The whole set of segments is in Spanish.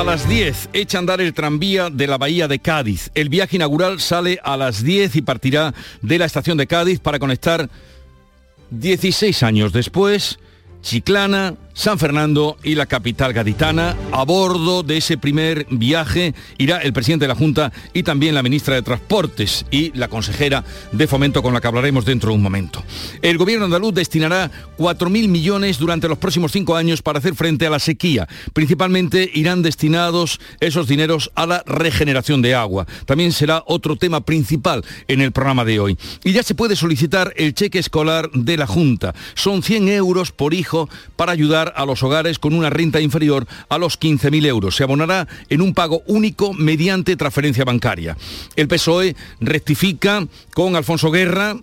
a las 10, echa a andar el tranvía de la Bahía de Cádiz. El viaje inaugural sale a las 10 y partirá de la estación de Cádiz para conectar 16 años después Chiclana, San Fernando y la capital gaditana. A bordo de ese primer viaje irá el presidente de la Junta y también la ministra de Transportes y la consejera de Fomento con la que hablaremos dentro de un momento. El gobierno andaluz destinará 4.000 millones durante los próximos cinco años para hacer frente a la sequía. Principalmente irán destinados esos dineros a la regeneración de agua. También será otro tema principal en el programa de hoy. Y ya se puede solicitar el cheque escolar de la Junta. Son 100 euros por hijo para ayudar a los hogares con una renta inferior a los 15.000 euros. Se abonará en un pago único mediante transferencia bancaria. El PSOE rectifica con Alfonso Guerra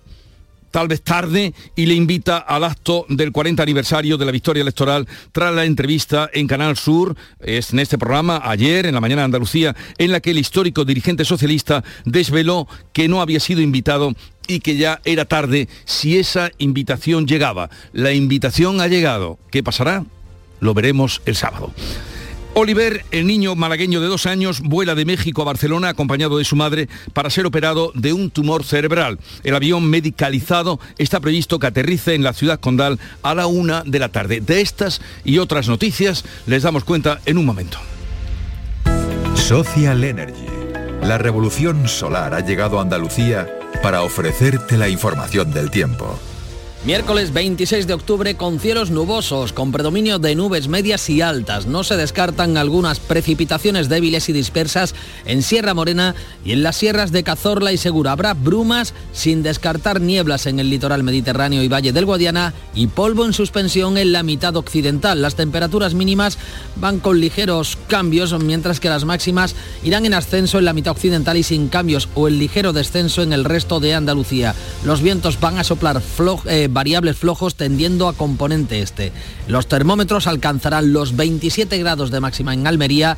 tal vez tarde, y le invita al acto del 40 aniversario de la victoria electoral tras la entrevista en Canal Sur, es en este programa, ayer, en la mañana de Andalucía, en la que el histórico dirigente socialista desveló que no había sido invitado y que ya era tarde si esa invitación llegaba. La invitación ha llegado. ¿Qué pasará? Lo veremos el sábado. Oliver, el niño malagueño de dos años, vuela de México a Barcelona acompañado de su madre para ser operado de un tumor cerebral. El avión medicalizado está previsto que aterrice en la ciudad condal a la una de la tarde. De estas y otras noticias les damos cuenta en un momento. Social Energy. La revolución solar ha llegado a Andalucía para ofrecerte la información del tiempo. Miércoles 26 de octubre con cielos nubosos, con predominio de nubes medias y altas. No se descartan algunas precipitaciones débiles y dispersas en Sierra Morena y en las sierras de Cazorla y Segura. Habrá brumas sin descartar nieblas en el litoral mediterráneo y Valle del Guadiana y polvo en suspensión en la mitad occidental. Las temperaturas mínimas van con ligeros cambios, mientras que las máximas irán en ascenso en la mitad occidental y sin cambios o en ligero descenso en el resto de Andalucía. Los vientos van a soplar flojos. Eh, variables flojos tendiendo a componente este. Los termómetros alcanzarán los 27 grados de máxima en Almería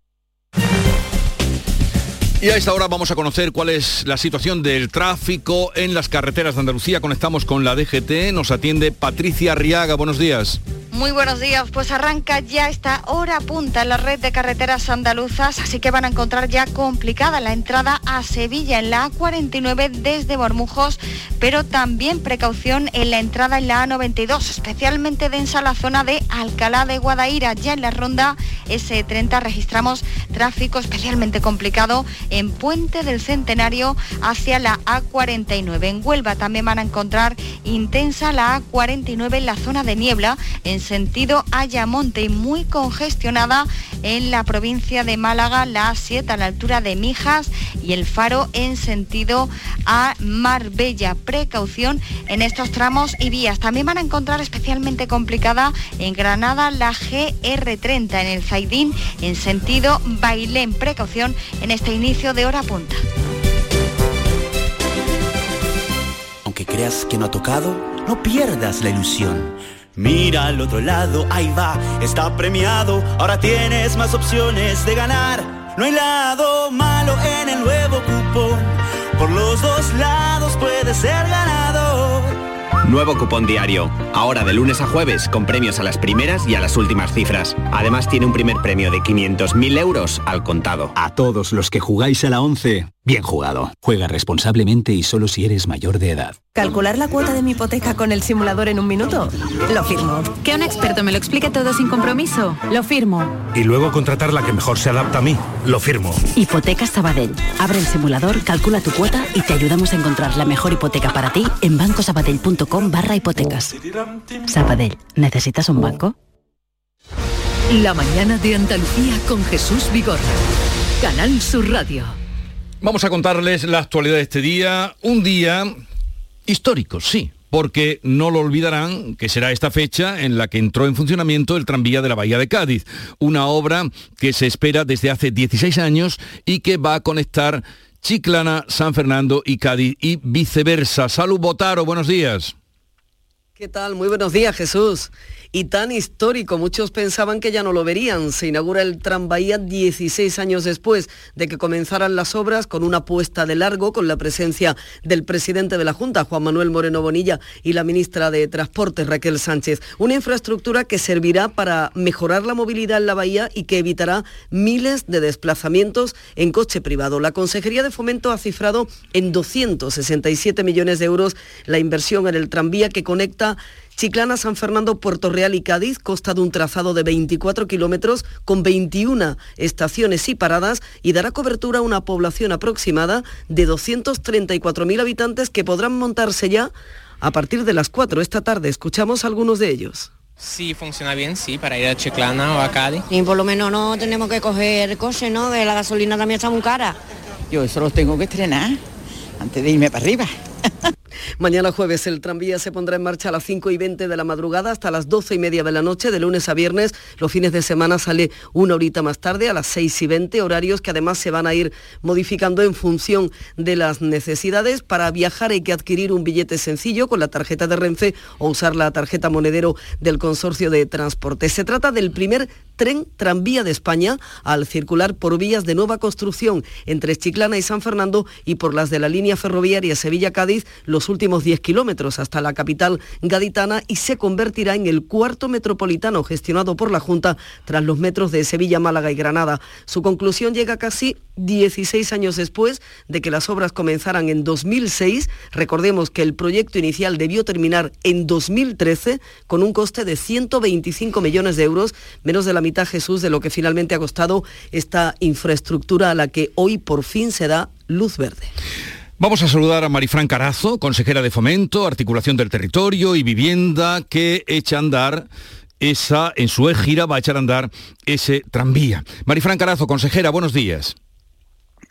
Y a esta hora vamos a conocer cuál es la situación del tráfico en las carreteras de Andalucía. Conectamos con la DGT, nos atiende Patricia Riaga. Buenos días. Muy buenos días, pues arranca ya esta hora punta en la red de carreteras andaluzas, así que van a encontrar ya complicada la entrada a Sevilla en la A49 desde Bormujos, pero también precaución en la entrada en la A92, especialmente densa la zona de Alcalá de Guadaira. Ya en la ronda S30 registramos tráfico especialmente complicado en Puente del Centenario hacia la A49. En Huelva también van a encontrar intensa la A49 en la zona de niebla en sentido Ayamonte y muy congestionada en la provincia de Málaga, la A7 a la altura de Mijas y el Faro en sentido a Marbella. Precaución en estos tramos y vías. También van a encontrar especialmente complicada en Granada la GR30 en el Zaidín en sentido Bailén. Precaución en este inicio de hora punta. Aunque creas que no ha tocado, no pierdas la ilusión. Mira al otro lado, ahí va, está premiado. Ahora tienes más opciones de ganar. No hay lado malo en el nuevo cupón. Por los dos lados puedes ser ganador. Nuevo cupón diario. Ahora de lunes a jueves con premios a las primeras y a las últimas cifras. Además tiene un primer premio de 500.000 euros al contado. A todos los que jugáis a la 11, bien jugado. Juega responsablemente y solo si eres mayor de edad. ¿Calcular la cuota de mi hipoteca con el simulador en un minuto? Lo firmo. Que un experto me lo explique todo sin compromiso. Lo firmo. Y luego contratar la que mejor se adapta a mí. Lo firmo. Hipotecas Sabadell. Abre el simulador, calcula tu cuota y te ayudamos a encontrar la mejor hipoteca para ti en bancosabadell.com barra hipotecas. Sabadell. ¿Necesitas un banco? La mañana de Andalucía con Jesús Vigorra. Canal Sur Radio. Vamos a contarles la actualidad de este día. Un día histórico, sí, porque no lo olvidarán que será esta fecha en la que entró en funcionamiento el tranvía de la Bahía de Cádiz, una obra que se espera desde hace 16 años y que va a conectar Chiclana, San Fernando y Cádiz y viceversa. Salud Botaro, buenos días. ¿Qué tal? Muy buenos días, Jesús y tan histórico. Muchos pensaban que ya no lo verían. Se inaugura el tranvía 16 años después de que comenzaran las obras con una puesta de largo con la presencia del presidente de la Junta, Juan Manuel Moreno Bonilla, y la ministra de Transportes, Raquel Sánchez. Una infraestructura que servirá para mejorar la movilidad en la bahía y que evitará miles de desplazamientos en coche privado. La Consejería de Fomento ha cifrado en 267 millones de euros la inversión en el tranvía que conecta Chiclana, San Fernando, Puerto Real y Cádiz consta de un trazado de 24 kilómetros con 21 estaciones y paradas y dará cobertura a una población aproximada de 234.000 habitantes que podrán montarse ya a partir de las 4 esta tarde. Escuchamos a algunos de ellos. Sí, funciona bien, sí, para ir a Chiclana o a Cádiz. Y por lo menos no tenemos que coger coche, ¿no? De la gasolina también está muy cara. Yo eso lo tengo que estrenar antes de irme para arriba. Mañana jueves el tranvía se pondrá en marcha a las 5 y 20 de la madrugada hasta las 12 y media de la noche, de lunes a viernes. Los fines de semana sale una horita más tarde, a las 6 y 20, horarios que además se van a ir modificando en función de las necesidades. Para viajar hay que adquirir un billete sencillo con la tarjeta de Renfe o usar la tarjeta monedero del Consorcio de Transporte. Se trata del primer tren tranvía de España al circular por vías de nueva construcción entre Chiclana y San Fernando y por las de la línea ferroviaria Sevilla-Cádiz los últimos 10 kilómetros hasta la capital gaditana y se convertirá en el cuarto metropolitano gestionado por la Junta tras los metros de Sevilla, Málaga y Granada. Su conclusión llega casi 16 años después de que las obras comenzaran en 2006. Recordemos que el proyecto inicial debió terminar en 2013 con un coste de 125 millones de euros, menos de la mitad Jesús de lo que finalmente ha costado esta infraestructura a la que hoy por fin se da luz verde. Vamos a saludar a Marifran Carazo, consejera de Fomento, Articulación del Territorio y Vivienda, que echa a andar esa, en su gira va a echar a andar ese tranvía. Marifran Carazo, consejera, buenos días.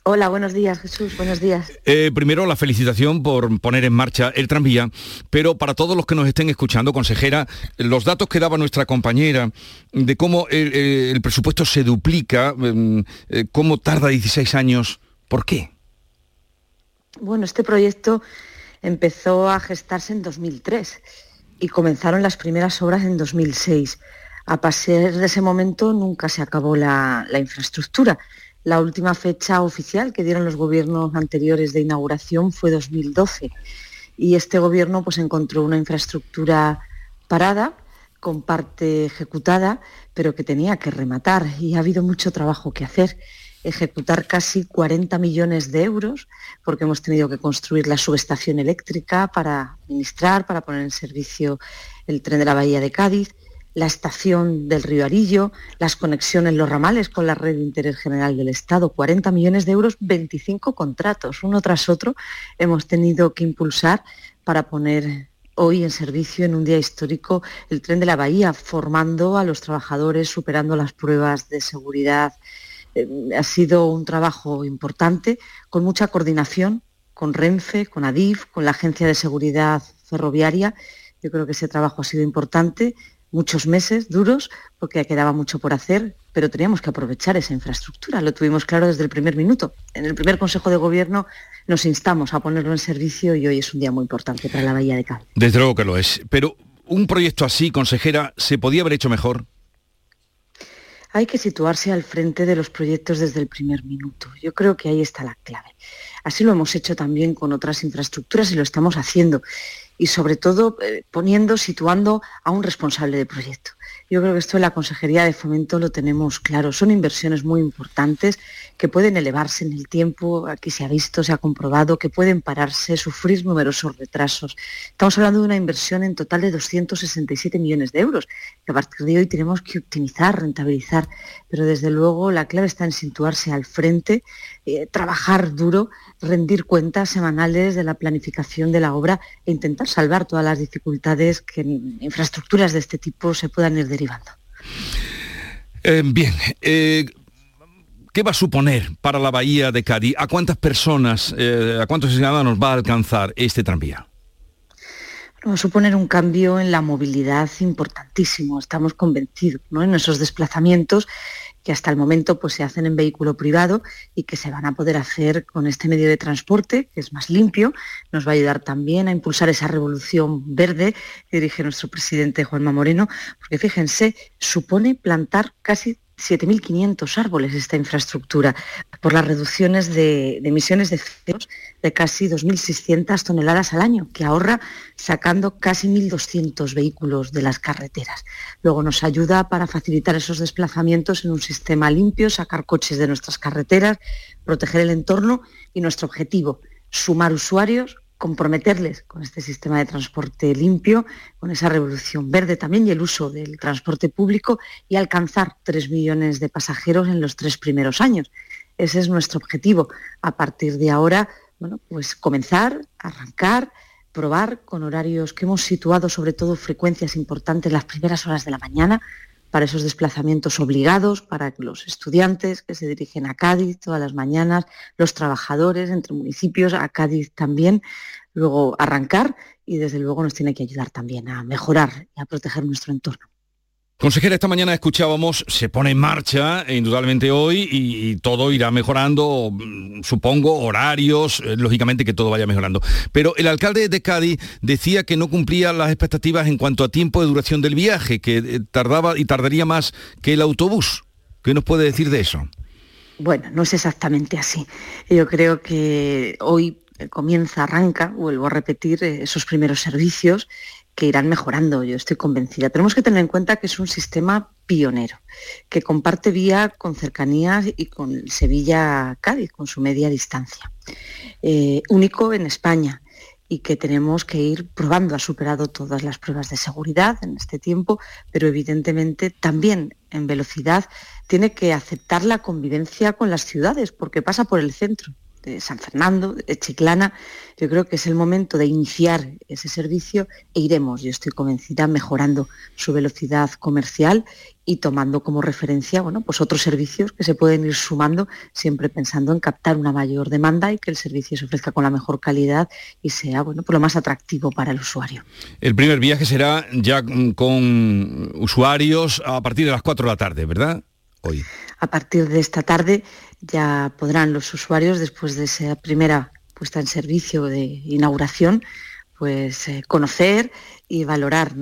Hola, buenos días Jesús, buenos días. Eh, primero la felicitación por poner en marcha el tranvía, pero para todos los que nos estén escuchando, consejera, los datos que daba nuestra compañera de cómo el, presupuesto se duplica, em, eh, cómo tarda 16 años, ¿por qué? Bueno, este proyecto empezó a gestarse en 2003 y comenzaron las primeras obras en 2006. A partir de ese momento nunca se acabó la, infraestructura. La última fecha oficial que dieron los gobiernos anteriores de inauguración fue 2012 y este gobierno pues encontró una infraestructura parada con parte ejecutada, pero que tenía que rematar y ha habido mucho trabajo que hacer ejecutar casi 40 millones de euros, porque hemos tenido que construir la subestación eléctrica para administrar, para poner en servicio el tren de la Bahía de Cádiz, la estación del río Arillo, las conexiones, los ramales con la red de interés general del Estado, 40 millones de euros, 25 contratos, uno tras otro, hemos tenido que impulsar para poner hoy en servicio en un día histórico el tren de la Bahía, formando a los trabajadores, superando las pruebas de seguridad eh, ha sido un trabajo importante, con mucha coordinación con Renfe, con ADIF, con la Agencia de Seguridad Ferroviaria. Yo creo que ese trabajo ha sido importante, muchos meses duros, porque quedaba mucho por hacer, pero teníamos que aprovechar esa infraestructura. Lo tuvimos claro desde el primer minuto. En el primer Consejo de Gobierno nos instamos a ponerlo en servicio y hoy es un día muy importante para la Bahía de Cádiz. Desde luego que lo es. Pero un proyecto así, consejera, ¿se podía haber hecho mejor? Hay que situarse al frente de los proyectos desde el primer minuto. Yo creo que ahí está la clave. Así lo hemos hecho también con otras infraestructuras y lo estamos haciendo. Y sobre todo eh, poniendo, situando a un responsable de proyecto. Yo creo que esto en la Consejería de Fomento lo tenemos claro. Son inversiones muy importantes que pueden elevarse en el tiempo. Aquí se ha visto, se ha comprobado que pueden pararse, sufrir numerosos retrasos. Estamos hablando de una inversión en total de 267 millones de euros, que a partir de hoy tenemos que optimizar, rentabilizar. Pero desde luego la clave está en situarse al frente, eh, trabajar duro, rendir cuentas semanales de la planificación de la obra e intentar salvar todas las dificultades que en infraestructuras de este tipo se puedan ir derivando. Eh, bien, eh, ¿qué va a suponer para la bahía de Cádiz? ¿A cuántas personas, a cuántos ciudadanos va a alcanzar este tranvía? Va a suponer un cambio en la movilidad importantísimo, estamos convencidos, ¿no? En esos desplazamientos que hasta el momento pues, se hacen en vehículo privado y que se van a poder hacer con este medio de transporte, que es más limpio, nos va a ayudar también a impulsar esa revolución verde que dirige nuestro presidente Juanma Moreno, porque fíjense, supone plantar casi 7.500 árboles esta infraestructura por las reducciones de, emisiones de co de casi 2.600 toneladas al año, que ahorra sacando casi 1.200 vehículos de las carreteras. Luego nos ayuda para facilitar esos desplazamientos en un sistema limpio, sacar coches de nuestras carreteras, proteger el entorno y nuestro objetivo, sumar usuarios comprometerles con este sistema de transporte limpio, con esa revolución verde también y el uso del transporte público y alcanzar 3 millones de pasajeros en los tres primeros años. Ese es nuestro objetivo. A partir de ahora, bueno, pues comenzar, arrancar, probar con horarios que hemos situado, sobre todo frecuencias importantes las primeras horas de la mañana, para esos desplazamientos obligados, para los estudiantes que se dirigen a Cádiz todas las mañanas, los trabajadores entre municipios, a Cádiz también, luego arrancar y desde luego nos tiene que ayudar también a mejorar y a proteger nuestro entorno. Consejera, esta mañana escuchábamos, se pone en marcha e indudablemente hoy y, todo irá mejorando, mm, supongo, horarios, eh, lógicamente que todo vaya mejorando. Pero el alcalde de Cádiz decía que no cumplía las expectativas en cuanto a tiempo de duración del viaje, que eh, tardaba y tardaría más que el autobús. ¿Qué nos puede decir de eso? Bueno, no es exactamente así. Yo creo que hoy comienza, arranca, vuelvo a repetir, eh, esos primeros servicios que irán mejorando, yo estoy convencida. Tenemos que tener en cuenta que es un sistema pionero, que comparte vía con cercanías y con Sevilla-Cádiz, con su media distancia. Eh, único en España y que tenemos que ir probando. Ha superado todas las pruebas de seguridad en este tiempo, pero evidentemente también en velocidad tiene que aceptar la convivencia con las ciudades, porque pasa por el centro de San Fernando, de Chiclana, yo creo que es el momento de iniciar ese servicio e iremos, yo estoy convencida, mejorando su velocidad comercial y tomando como referencia bueno, pues otros servicios que se pueden ir sumando, siempre pensando en captar una mayor demanda y que el servicio se ofrezca con la mejor calidad y sea bueno, pues lo más atractivo para el usuario. El primer viaje será ya con usuarios a partir de las 4 de la tarde, ¿verdad? A partir de esta tarde ya podrán los usuarios, después de esa primera puesta en servicio de inauguración, pues eh, conocer y valorar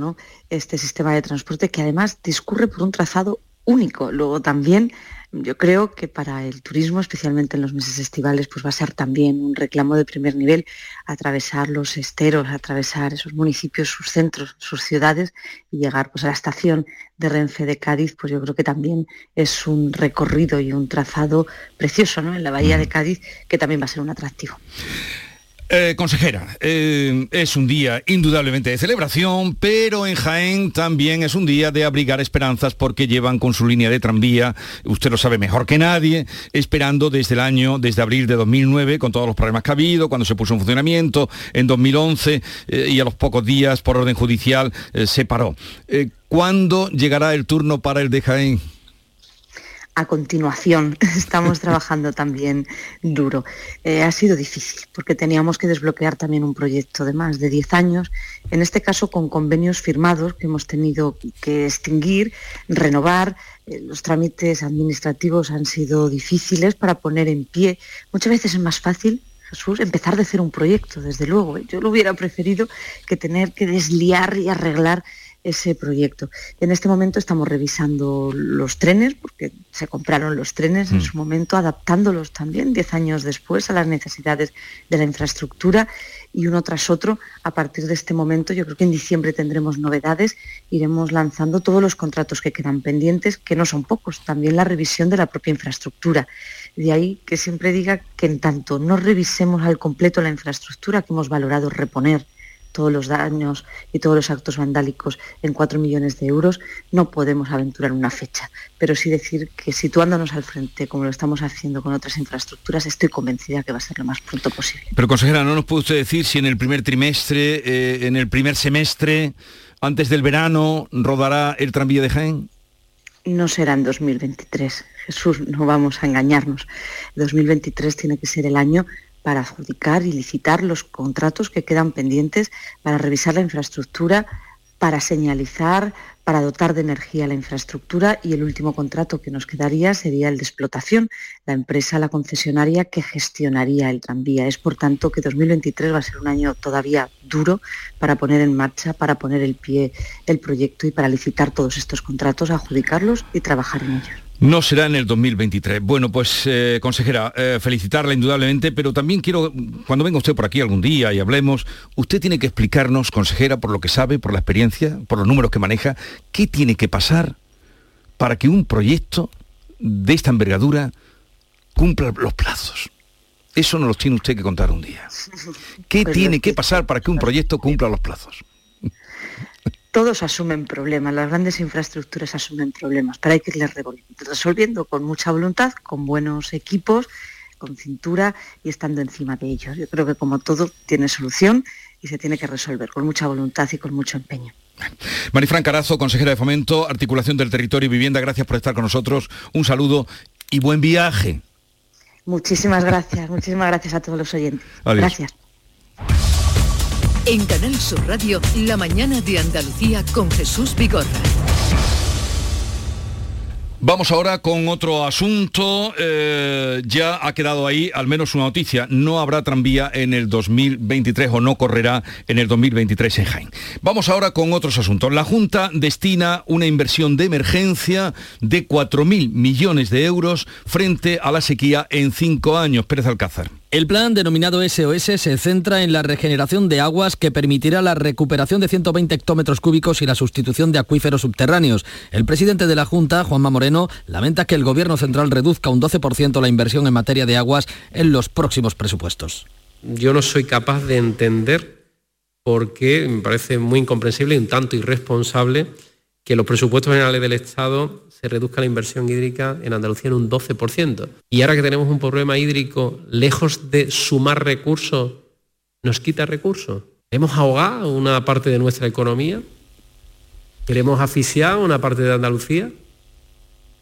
este sistema de transporte que además discurre por un trazado único. Luego también yo creo que para el turismo, especialmente en los meses estivales, pues va a ser también un reclamo de primer nivel atravesar los esteros, atravesar esos municipios, sus centros, sus ciudades y llegar pues, a la estación de Renfe de Cádiz, pues yo creo que también es un recorrido y un trazado precioso ¿no? en la bahía de Cádiz que también va a ser un atractivo. Eh, consejera, eh, es un día indudablemente de celebración, pero en Jaén también es un día de abrigar esperanzas porque llevan con su línea de tranvía, usted lo sabe mejor que nadie, esperando desde el año, desde abril de 2009, con todos los problemas que ha habido, cuando se puso en funcionamiento, en 2011 eh, y a los pocos días por orden judicial se paró. ¿Cuándo llegará el turno para el de Jaén? A continuación. Estamos trabajando también duro. Eh, ha sido difícil porque teníamos que desbloquear también un proyecto de más de 10 años, en este caso con convenios firmados que hemos tenido que extinguir, renovar. Eh, los trámites administrativos han sido difíciles para poner en pie. Muchas veces es más fácil Jesús, empezar de hacer un proyecto, desde luego. ¿eh? Yo lo hubiera preferido que tener que desliar y arreglar ese proyecto. En este momento estamos revisando los trenes, porque se compraron los trenes en mm. su momento, adaptándolos también diez años después a las necesidades de la infraestructura y uno tras otro. A partir de este momento, yo creo que en diciembre tendremos novedades, iremos lanzando todos los contratos que quedan pendientes, que no son pocos, también la revisión de la propia infraestructura. De ahí que siempre diga que en tanto no revisemos al completo la infraestructura que hemos valorado reponer, todos los daños y todos los actos vandálicos en 4 millones de euros, no podemos aventurar una fecha. Pero sí decir que situándonos al frente, como lo estamos haciendo con otras infraestructuras, estoy convencida que va a ser lo más pronto posible. Pero consejera, ¿no nos puede usted decir si en el primer trimestre, eh, en el primer semestre, antes del verano, rodará el tranvía de Jaén? no será en 2023. Jesús, no vamos a engañarnos. 2023 tiene que ser el año para adjudicar y licitar los contratos que quedan pendientes, para revisar la infraestructura, para señalizar, para dotar de energía la infraestructura y el último contrato que nos quedaría sería el de explotación, la empresa, la concesionaria que gestionaría el tranvía. Es por tanto que 2023 va a ser un año todavía duro para poner en marcha, para poner el pie el proyecto y para licitar todos estos contratos, adjudicarlos y trabajar en ellos. No será en el 2023. Bueno, pues eh, consejera, eh, felicitarla indudablemente, pero también quiero, cuando venga usted por aquí algún día y hablemos, usted tiene que explicarnos, consejera, por lo que sabe, por la experiencia, por los números que maneja, qué tiene que pasar para que un proyecto de esta envergadura cumpla los plazos. Eso nos lo tiene usted que contar un día. ¿Qué Pues tiene que pasar para que un proyecto cumpla los plazos? Todos asumen problemas, las grandes infraestructuras asumen problemas, pero hay que irles resolviendo con mucha voluntad, con buenos equipos, con cintura y estando encima de ellos. Yo creo que como todo tiene solución y se tiene que resolver con mucha voluntad y con mucho empeño. Marifran Carazo, consejera de Fomento, Articulación del Territorio y Vivienda, gracias por estar con nosotros. Un saludo y buen viaje. Muchísimas gracias, muchísimas gracias a todos los oyentes. Adiós. Gracias. En Canal Sur Radio, La mañana de Andalucía con Jesús Vigorra. Vamos ahora con otro asunto. Eh, ya ha quedado ahí al menos una noticia. No habrá tranvía en el 2023 o no correrá en el 2023 en Jaén. Vamos ahora con otros asuntos. La Junta destina una inversión de emergencia de 4.000 millones de euros frente a la sequía en cinco años. Pérez Alcázar. El plan denominado SOS se centra en la regeneración de aguas que permitirá la recuperación de 120 hectómetros cúbicos y la sustitución de acuíferos subterráneos. El presidente de la Junta, Juanma Moreno, lamenta que el Gobierno central reduzca un 12% la inversión en materia de aguas en los próximos presupuestos. Yo no soy capaz de entender por qué, me parece muy incomprensible y un tanto irresponsable, que los presupuestos generales del Estado se reduzca la inversión hídrica en Andalucía en un 12%. Y ahora que tenemos un problema hídrico, lejos de sumar recursos, nos quita recursos. Hemos ahogado una parte de nuestra economía, queremos asfixiar una parte de Andalucía.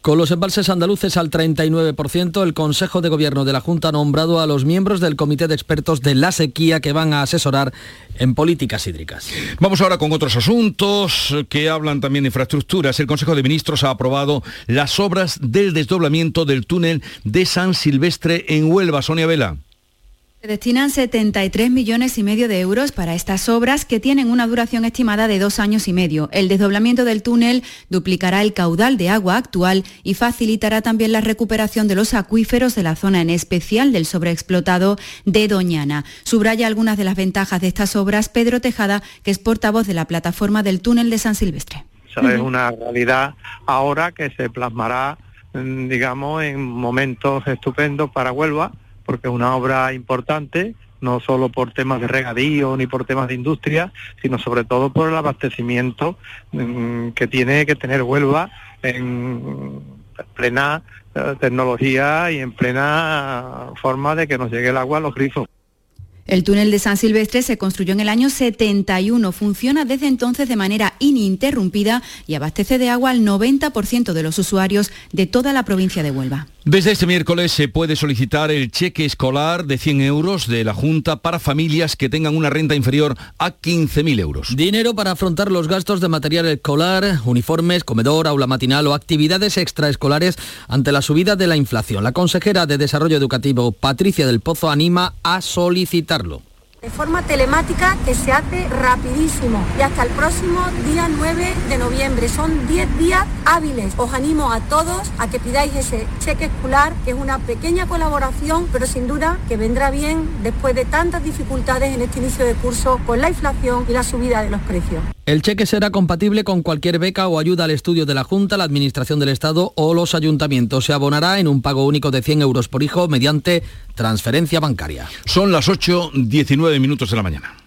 Con los embalses andaluces al 39%, el Consejo de Gobierno de la Junta ha nombrado a los miembros del Comité de Expertos de la Sequía que van a asesorar en políticas hídricas. Vamos ahora con otros asuntos que hablan también de infraestructuras. El Consejo de Ministros ha aprobado las obras del desdoblamiento del túnel de San Silvestre en Huelva. Sonia Vela. Se destinan 73 millones y medio de euros para estas obras que tienen una duración estimada de dos años y medio. El desdoblamiento del túnel duplicará el caudal de agua actual y facilitará también la recuperación de los acuíferos de la zona, en especial del sobreexplotado de Doñana. Subraya algunas de las ventajas de estas obras Pedro Tejada, que es portavoz de la plataforma del túnel de San Silvestre. Esa es una realidad ahora que se plasmará, mm, digamos, en momentos estupendos para Huelva, porque es una obra importante, no solo por temas de regadío ni por temas de industria, sino sobre todo por el abastecimiento mm, que tiene que tener Huelva en plena eh, tecnología y en plena forma de que nos llegue el agua a los grifos. El túnel de San Silvestre se construyó en el año 71, funciona desde entonces de manera ininterrumpida y abastece de agua al 90% de los usuarios de toda la provincia de Huelva. Desde este miércoles se puede solicitar el cheque escolar de 100 euros de la Junta para familias que tengan una renta inferior a 15.000 euros. Dinero para afrontar los gastos de material escolar, uniformes, comedor, aula matinal o actividades extraescolares ante la subida de la inflación. La consejera de Desarrollo Educativo, Patricia del Pozo, anima a solicitarlo. De forma telemática que se hace rapidísimo y hasta el próximo día 9 de noviembre. Son 10 días hábiles. Os animo a todos a que pidáis ese cheque escolar, que es una pequeña colaboración, pero sin duda que vendrá bien después de tantas dificultades en este inicio de curso con la inflación y la subida de los precios. El cheque será compatible con cualquier beca o ayuda al estudio de la Junta, la Administración del Estado o los ayuntamientos. Se abonará en un pago único de 100 euros por hijo mediante transferencia bancaria. Son las 8.19 minutos de la mañana.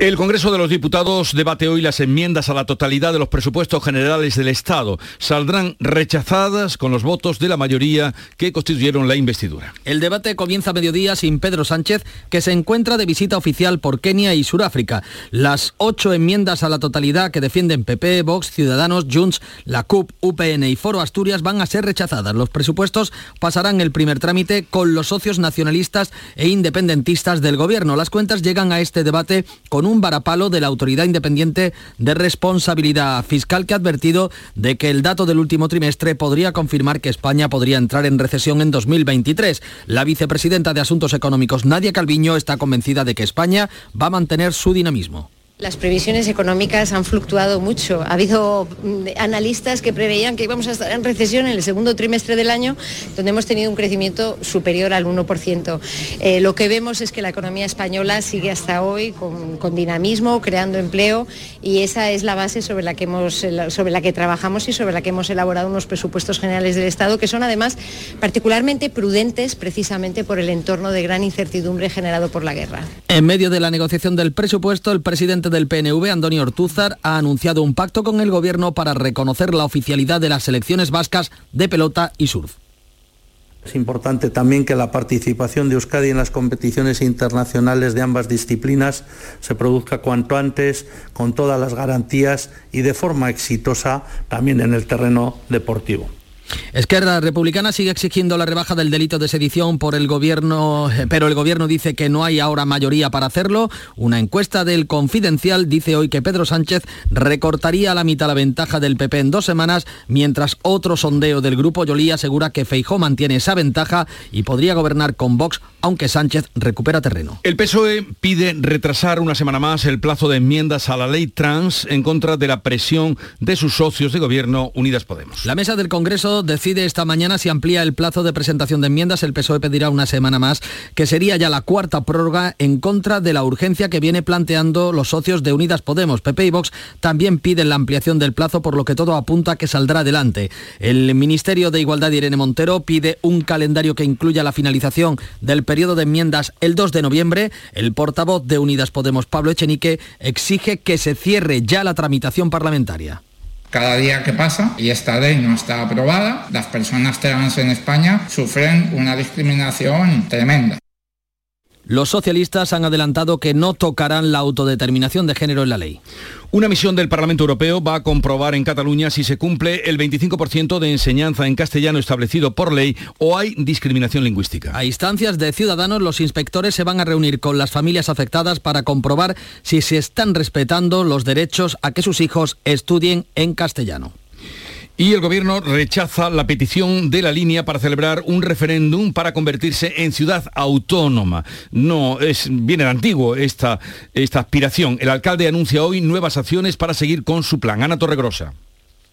El Congreso de los Diputados debate hoy las enmiendas a la totalidad de los presupuestos generales del Estado. Saldrán rechazadas con los votos de la mayoría que constituyeron la investidura. El debate comienza a mediodía sin Pedro Sánchez, que se encuentra de visita oficial por Kenia y Sudáfrica. Las ocho enmiendas a la totalidad que defienden PP, Vox, Ciudadanos, Junts, la CUP, UPN y Foro Asturias van a ser rechazadas. Los presupuestos pasarán el primer trámite con los socios nacionalistas e independentistas del Gobierno. Las cuentas llegan a este debate con un varapalo de la Autoridad Independiente de Responsabilidad Fiscal que ha advertido de que el dato del último trimestre podría confirmar que España podría entrar en recesión en 2023. La vicepresidenta de Asuntos Económicos, Nadia Calviño, está convencida de que España va a mantener su dinamismo. Las previsiones económicas han fluctuado mucho. Ha habido mm, analistas que preveían que íbamos a estar en recesión en el segundo trimestre del año, donde hemos tenido un crecimiento superior al 1%. Eh, lo que vemos es que la economía española sigue hasta hoy con, con, dinamismo, creando empleo, y esa es la base sobre la, que hemos, sobre la que trabajamos y sobre la que hemos elaborado unos presupuestos generales del Estado, que son además particularmente prudentes precisamente por el entorno de gran incertidumbre generado por la guerra. En medio de la negociación del presupuesto, el presidente del PNV, Antonio Ortúzar, ha anunciado un pacto con el Gobierno para reconocer la oficialidad de las selecciones vascas de pelota y surf. Es importante también que la participación de Euskadi en las competiciones internacionales de ambas disciplinas se produzca cuanto antes, con todas las garantías y de forma exitosa también en el terreno deportivo. Esquerra Republicana sigue exigiendo la rebaja del delito de sedición por el gobierno, eh, pero el gobierno dice que no hay ahora mayoría para hacerlo. Una encuesta del Confidencial dice hoy que Pedro Sánchez recortaría a la mitad la ventaja del PP en dos semanas, mientras otro sondeo del grupo Yolí asegura que Feijó mantiene esa ventaja y podría gobernar con Vox, aunque Sánchez recupera terreno. El PSOE pide retrasar una semana más el plazo de enmiendas a la ley trans en contra de la presión de sus socios de gobierno Unidas Podemos. La mesa del Congreso decide esta mañana si amplía el plazo de presentación de enmiendas. El PSOE pedirá una semana más, que sería ya la cuarta prórroga en contra de la urgencia que viene planteando los socios de Unidas Podemos. PP y Vox también piden la ampliación del plazo, por lo que todo apunta a que saldrá adelante. El Ministerio de Igualdad, Irene Montero, pide un calendario que incluya la finalización del periodo de enmiendas el 2 de noviembre. El portavoz de Unidas Podemos, Pablo Echenique, exige que se cierre ya la tramitación parlamentaria. Cada día que pasa y esta ley no está aprobada, las personas trans en España sufren una discriminación tremenda. Los socialistas han adelantado que no tocarán la autodeterminación de género en la ley. Una misión del Parlamento Europeo va a comprobar en Cataluña si se cumple el 25% de enseñanza en castellano establecido por ley o hay discriminación lingüística. A instancias de ciudadanos, los inspectores se van a reunir con las familias afectadas para comprobar si se están respetando los derechos a que sus hijos estudien en castellano. Y el gobierno rechaza la petición de la línea para celebrar un referéndum para convertirse en ciudad autónoma. No, es, viene de antiguo esta, esta aspiración. El alcalde anuncia hoy nuevas acciones para seguir con su plan. Ana Torregrosa.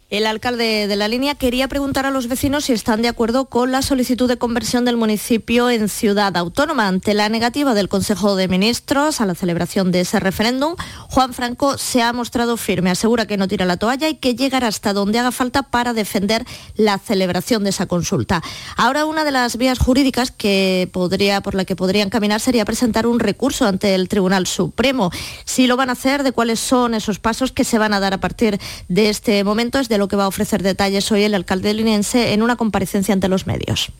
El alcalde de la línea quería preguntar a los vecinos si están de acuerdo con la solicitud de conversión del municipio en ciudad autónoma. Ante la negativa del Consejo de Ministros a la celebración de ese referéndum, Juan Franco se ha mostrado firme. Asegura que no tira la toalla y que llegará hasta donde haga falta para defender la celebración de esa consulta. Ahora una de las vías jurídicas que podría, por la que podrían caminar sería presentar un recurso ante el Tribunal Supremo. Si lo van a hacer, de cuáles son esos pasos que se van a dar a partir de este momento lo que va a ofrecer detalles hoy el alcalde linense en una comparecencia ante los medios.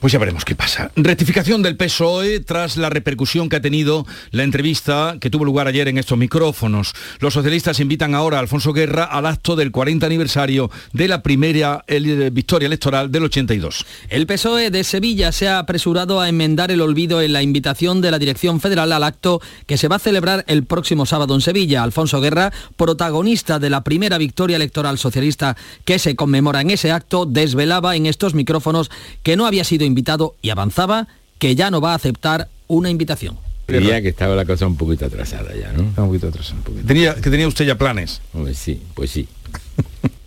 Pues ya veremos qué pasa. Rectificación del PSOE tras la repercusión que ha tenido la entrevista que tuvo lugar ayer en estos micrófonos. Los socialistas invitan ahora a Alfonso Guerra al acto del 40 aniversario de la primera victoria electoral del 82. El PSOE de Sevilla se ha apresurado a enmendar el olvido en la invitación de la Dirección Federal al acto que se va a celebrar el próximo sábado en Sevilla. Alfonso Guerra, protagonista de la primera victoria electoral socialista que se conmemora en ese acto, desvelaba en estos micrófonos que no había sido invitado y avanzaba que ya no va a aceptar una invitación. Creía que estaba la cosa un poquito atrasada ya, ¿no? un poquito atrasada. ¿Tenía, que tenía usted ya planes? Pues sí, pues sí.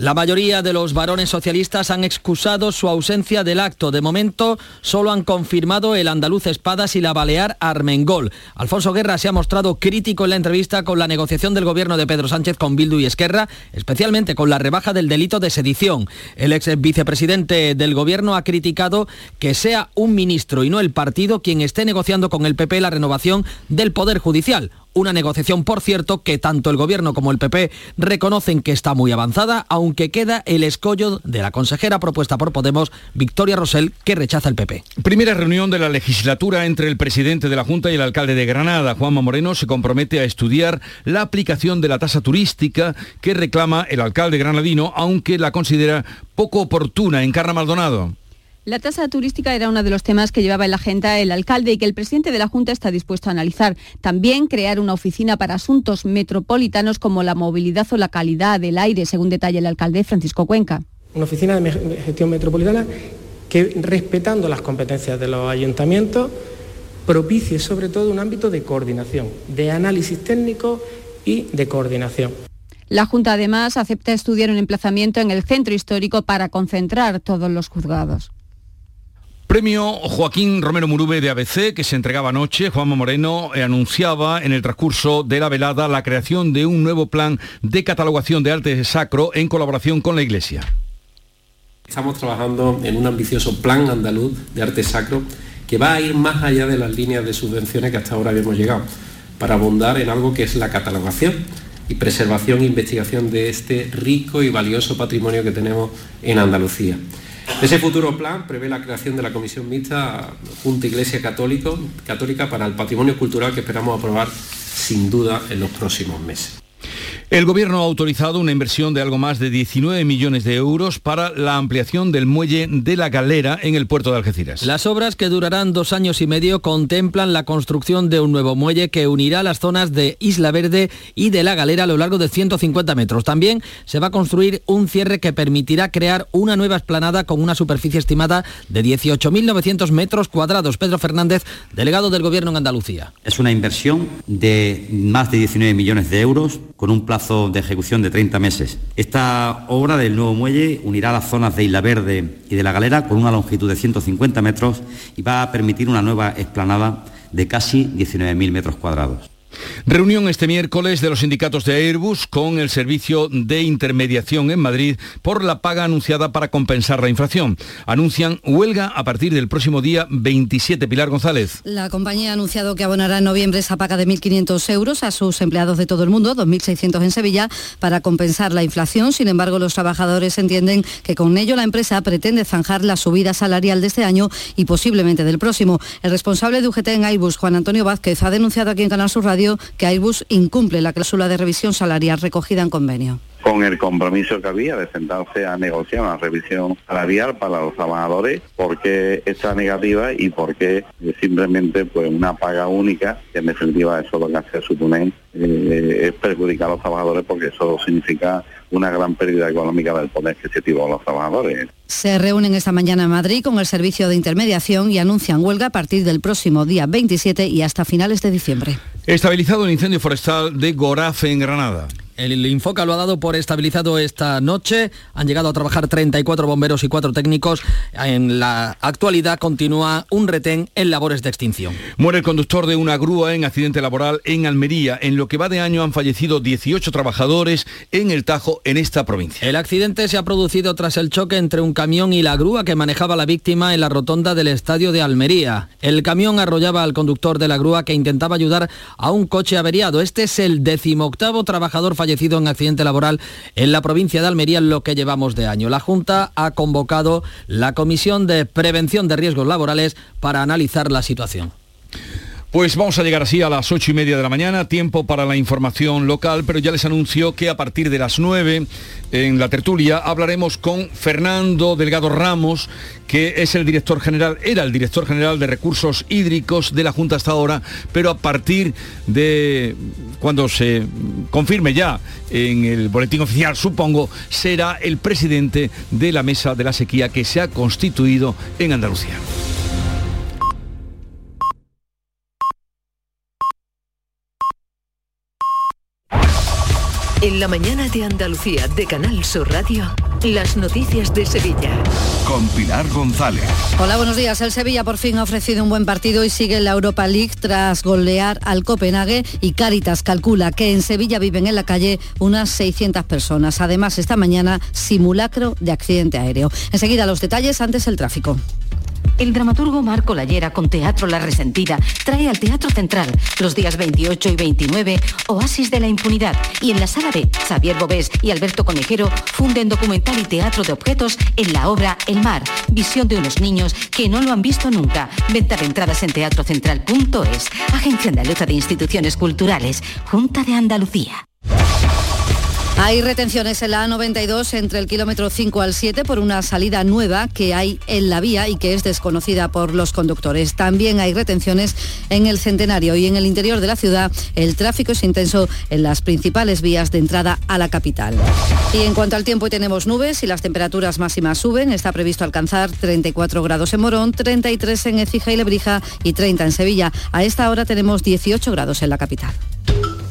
La mayoría de los varones socialistas han excusado su ausencia del acto. De momento solo han confirmado el andaluz Espadas y la balear Armengol. Alfonso Guerra se ha mostrado crítico en la entrevista con la negociación del gobierno de Pedro Sánchez con Bildu y Esquerra, especialmente con la rebaja del delito de sedición. El ex vicepresidente del gobierno ha criticado que sea un ministro y no el partido quien esté negociando con el PP la renovación del Poder Judicial. Una negociación, por cierto, que tanto el Gobierno como el PP reconocen que está muy avanzada, aunque queda el escollo de la consejera propuesta por Podemos, Victoria Rosell, que rechaza el PP. Primera reunión de la legislatura entre el presidente de la Junta y el alcalde de Granada. Juanma Moreno se compromete a estudiar la aplicación de la tasa turística que reclama el alcalde granadino, aunque la considera poco oportuna. Encarna Maldonado. La tasa turística era uno de los temas que llevaba en la agenda el alcalde y que el presidente de la Junta está dispuesto a analizar. También crear una oficina para asuntos metropolitanos como la movilidad o la calidad del aire, según detalla el alcalde Francisco Cuenca. Una oficina de gestión metropolitana que, respetando las competencias de los ayuntamientos, propicie sobre todo un ámbito de coordinación, de análisis técnico y de coordinación. La Junta además acepta estudiar un emplazamiento en el centro histórico para concentrar todos los juzgados. Premio Joaquín Romero Murube de ABC, que se entregaba anoche, Juanma Moreno eh, anunciaba en el transcurso de la velada la creación de un nuevo plan de catalogación de arte sacro en colaboración con la Iglesia. Estamos trabajando en un ambicioso plan andaluz de arte sacro que va a ir más allá de las líneas de subvenciones que hasta ahora habíamos llegado, para abundar en algo que es la catalogación y preservación e investigación de este rico y valioso patrimonio que tenemos en Andalucía. Ese futuro plan prevé la creación de la Comisión Mixta Junta Iglesia Católico, Católica para el Patrimonio Cultural que esperamos aprobar sin duda en los próximos meses. El Gobierno ha autorizado una inversión de algo más de 19 millones de euros para la ampliación del muelle de la Galera en el puerto de Algeciras. Las obras, que durarán dos años y medio, contemplan la construcción de un nuevo muelle que unirá las zonas de Isla Verde y de la Galera a lo largo de 150 metros. También se va a construir un cierre que permitirá crear una nueva esplanada con una superficie estimada de 18.900 metros cuadrados. Pedro Fernández, delegado del Gobierno en Andalucía. Es una inversión de más de 19 millones de euros con un plazo de ejecución de 30 meses. Esta obra del nuevo muelle unirá las zonas de Isla Verde y de la Galera con una longitud de 150 metros y va a permitir una nueva explanada de casi 19.000 metros cuadrados. Reunión este miércoles de los sindicatos de Airbus con el servicio de intermediación en Madrid por la paga anunciada para compensar la inflación. Anuncian huelga a partir del próximo día 27. Pilar González. La compañía ha anunciado que abonará en noviembre esa paga de 1.500 euros a sus empleados de todo el mundo, 2.600 en Sevilla, para compensar la inflación. Sin embargo, los trabajadores entienden que con ello la empresa pretende zanjar la subida salarial de este año y posiblemente del próximo. El responsable de UGT en Airbus, Juan Antonio Vázquez, ha denunciado aquí en Canal Sur Radio que Airbus incumple la cláusula de revisión salarial recogida en convenio. Con el compromiso que había de sentarse a negociar una revisión salarial para los trabajadores, porque está negativa y porque simplemente pues una paga única, que en definitiva eso lo que hace supone eh, es perjudicar a los trabajadores porque eso significa una gran pérdida económica del poder adquisitivo de los trabajadores. Se reúnen esta mañana en Madrid con el servicio de intermediación y anuncian huelga a partir del próximo día 27 y hasta finales de diciembre. Estabilizado el incendio forestal de Gorafe en Granada. El Infoca lo ha dado por estabilizado esta noche. Han llegado a trabajar 34 bomberos y 4 técnicos. En la actualidad continúa un retén en labores de extinción. Muere el conductor de una grúa en accidente laboral en Almería. En lo que va de año han fallecido 18 trabajadores en el Tajo, en esta provincia. El accidente se ha producido tras el choque entre un camión y la grúa que manejaba la víctima en la rotonda del estadio de Almería. El camión arrollaba al conductor de la grúa que intentaba ayudar a un coche averiado. Este es el decimoctavo trabajador fallecido en accidente laboral en la provincia de Almería en lo que llevamos de año. La Junta ha convocado la Comisión de Prevención de Riesgos Laborales para analizar la situación. Pues vamos a llegar así a las ocho y media de la mañana, tiempo para la información local, pero ya les anuncio que a partir de las nueve en la tertulia hablaremos con Fernando Delgado Ramos, que es el director general, era el director general de recursos hídricos de la Junta hasta ahora, pero a partir de cuando se confirme ya en el boletín oficial, supongo, será el presidente de la mesa de la sequía que se ha constituido en Andalucía. En la mañana de Andalucía de Canal Sur Radio, las noticias de Sevilla. Con Pilar González. Hola, buenos días. El Sevilla por fin ha ofrecido un buen partido y sigue en la Europa League tras golear al Copenhague y Caritas calcula que en Sevilla viven en la calle unas 600 personas. Además, esta mañana simulacro de accidente aéreo. Enseguida los detalles, antes el tráfico. El dramaturgo Marco Lallera con Teatro La Resentida trae al Teatro Central los días 28 y 29 Oasis de la Impunidad y en la sala B Xavier Bobés y Alberto Conejero funden documental y teatro de objetos en la obra El Mar, visión de unos niños que no lo han visto nunca. Venta de entradas en teatrocentral.es, Agencia Andaluza de Instituciones Culturales, Junta de Andalucía. Hay retenciones en la A92 entre el kilómetro 5 al 7 por una salida nueva que hay en la vía y que es desconocida por los conductores. También hay retenciones en el Centenario y en el interior de la ciudad el tráfico es intenso en las principales vías de entrada a la capital. Y en cuanto al tiempo, tenemos nubes y las temperaturas máximas suben. Está previsto alcanzar 34 grados en Morón, 33 en Ecija y Lebrija y 30 en Sevilla. A esta hora tenemos 18 grados en la capital.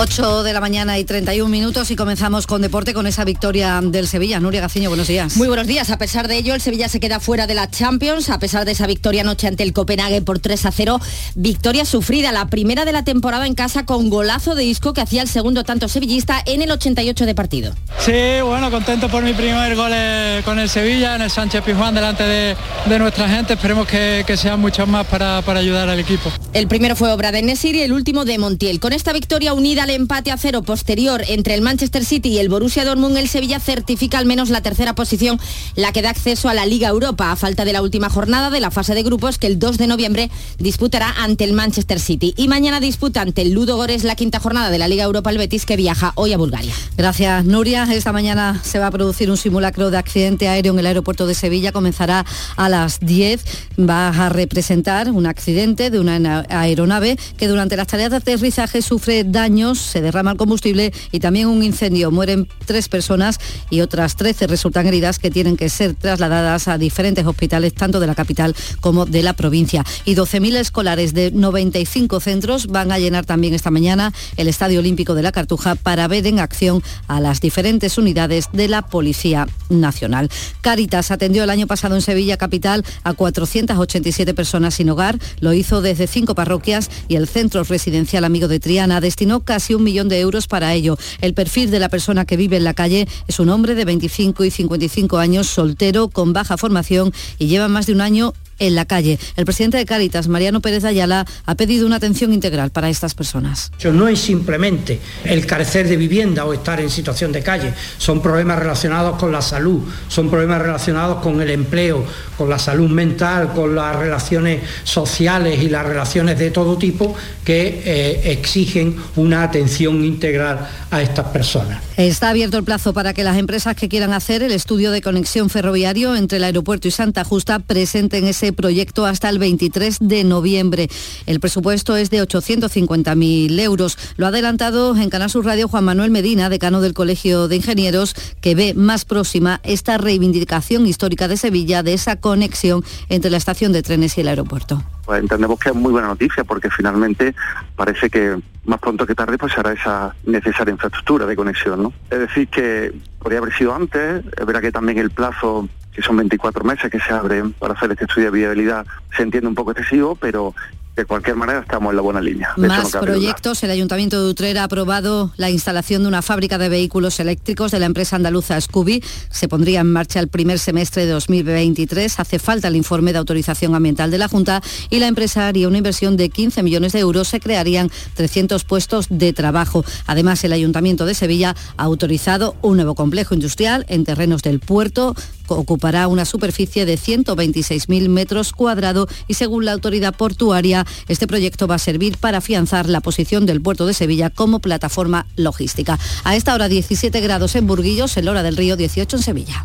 8 de la mañana y 31 minutos y comenzamos con deporte con esa victoria del Sevilla. Nuria Gaciño, buenos días. Muy buenos días. A pesar de ello, el Sevilla se queda fuera de la Champions, a pesar de esa victoria anoche ante el Copenhague por 3 a 0. Victoria sufrida, la primera de la temporada en casa con golazo de disco que hacía el segundo tanto sevillista en el 88 de partido. Sí, bueno, contento por mi primer gol eh, con el Sevilla, en el Sánchez Pizjuán, delante de, de nuestra gente. Esperemos que, que sean muchos más para, para ayudar al equipo. El primero fue obra de Nesir y el último de Montiel. Con esta victoria unida al empate a cero posterior entre el Manchester City y el Borussia Dortmund, el Sevilla certifica al menos la tercera posición, la que da acceso a la Liga Europa, a falta de la última jornada de la fase de grupos que el 2 de noviembre disputará ante el Manchester City. Y mañana disputa ante el Ludo Gores la quinta jornada de la Liga Europa el Betis que viaja hoy a Bulgaria. Gracias, Nuria. Esta mañana se va a producir un simulacro de accidente aéreo en el aeropuerto de Sevilla. Comenzará a las 10. Va a representar un accidente de una aeronave que durante las tareas de aterrizaje sufre daños, se derrama el combustible y también un incendio. Mueren tres personas y otras 13 resultan heridas que tienen que ser trasladadas a diferentes hospitales, tanto de la capital como de la provincia. Y 12.000 escolares de 95 centros van a llenar también esta mañana el Estadio Olímpico de la Cartuja para ver en acción a las diferentes unidades de la Policía Nacional. Cáritas atendió el año pasado en Sevilla Capital a 487 personas sin hogar. Lo hizo desde cinco parroquias y el Centro Residencial Amigo de Triana destinó casi un millón de euros para ello. El perfil de la persona que vive en la calle es un hombre de 25 y 55 años, soltero, con baja formación y lleva más de un año en la calle. El presidente de Cáritas, Mariano Pérez Ayala, ha pedido una atención integral para estas personas. No es simplemente el carecer de vivienda o estar en situación de calle, son problemas relacionados con la salud, son problemas relacionados con el empleo, con la salud mental, con las relaciones sociales y las relaciones de todo tipo que eh, exigen una atención integral a estas personas. Está abierto el plazo para que las empresas que quieran hacer el estudio de conexión ferroviario entre el aeropuerto y Santa Justa presenten ese proyecto hasta el 23 de noviembre. El presupuesto es de 850.000 euros. Lo ha adelantado en Canal Sur Radio Juan Manuel Medina, decano del Colegio de Ingenieros, que ve más próxima esta reivindicación histórica de Sevilla de esa conexión entre la estación de trenes y el aeropuerto. Pues entendemos que es muy buena noticia porque finalmente parece que más pronto que tarde pues será esa necesaria infraestructura de conexión, ¿no? Es decir que podría haber sido antes, es verdad que también el plazo que son 24 meses que se abren para hacer este estudio de viabilidad, se entiende un poco excesivo, pero de cualquier manera estamos en la buena línea. De Más no proyectos. El Ayuntamiento de Utrera ha aprobado la instalación de una fábrica de vehículos eléctricos de la empresa andaluza Scooby. Se pondría en marcha el primer semestre de 2023. Hace falta el informe de autorización ambiental de la Junta y la empresa haría una inversión de 15 millones de euros. Se crearían 300 puestos de trabajo. Además, el Ayuntamiento de Sevilla ha autorizado un nuevo complejo industrial en terrenos del puerto ocupará una superficie de 126.000 metros cuadrados y según la autoridad portuaria, este proyecto va a servir para afianzar la posición del puerto de Sevilla como plataforma logística. A esta hora 17 grados en Burguillos, en Hora del Río 18 en Sevilla.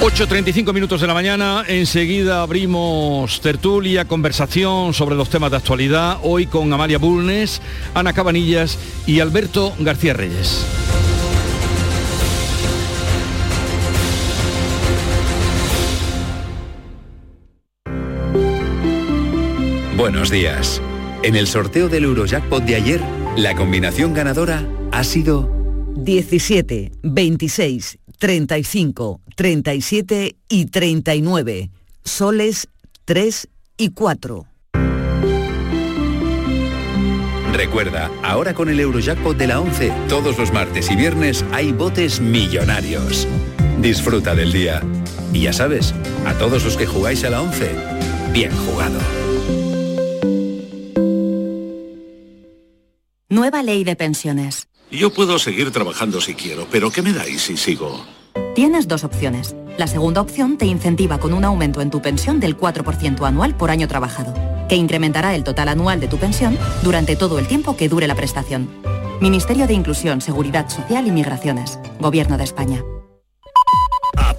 ...8.35 minutos de la mañana... ...enseguida abrimos tertulia, conversación... ...sobre los temas de actualidad... ...hoy con Amalia Bulnes, Ana Cabanillas... ...y Alberto García Reyes. Buenos días. En el sorteo del Eurojackpot de ayer, la combinación ganadora ha sido 17, 26, 35, 37 y 39. Soles 3 y 4. Recuerda, ahora con el Eurojackpot de la 11, todos los martes y viernes hay botes millonarios. Disfruta del día. Y ya sabes, a todos los que jugáis a la 11, bien jugado. Nueva ley de pensiones. Yo puedo seguir trabajando si quiero, pero ¿qué me dais si sigo? Tienes dos opciones. La segunda opción te incentiva con un aumento en tu pensión del 4% anual por año trabajado, que incrementará el total anual de tu pensión durante todo el tiempo que dure la prestación. Ministerio de Inclusión, Seguridad Social y Migraciones. Gobierno de España.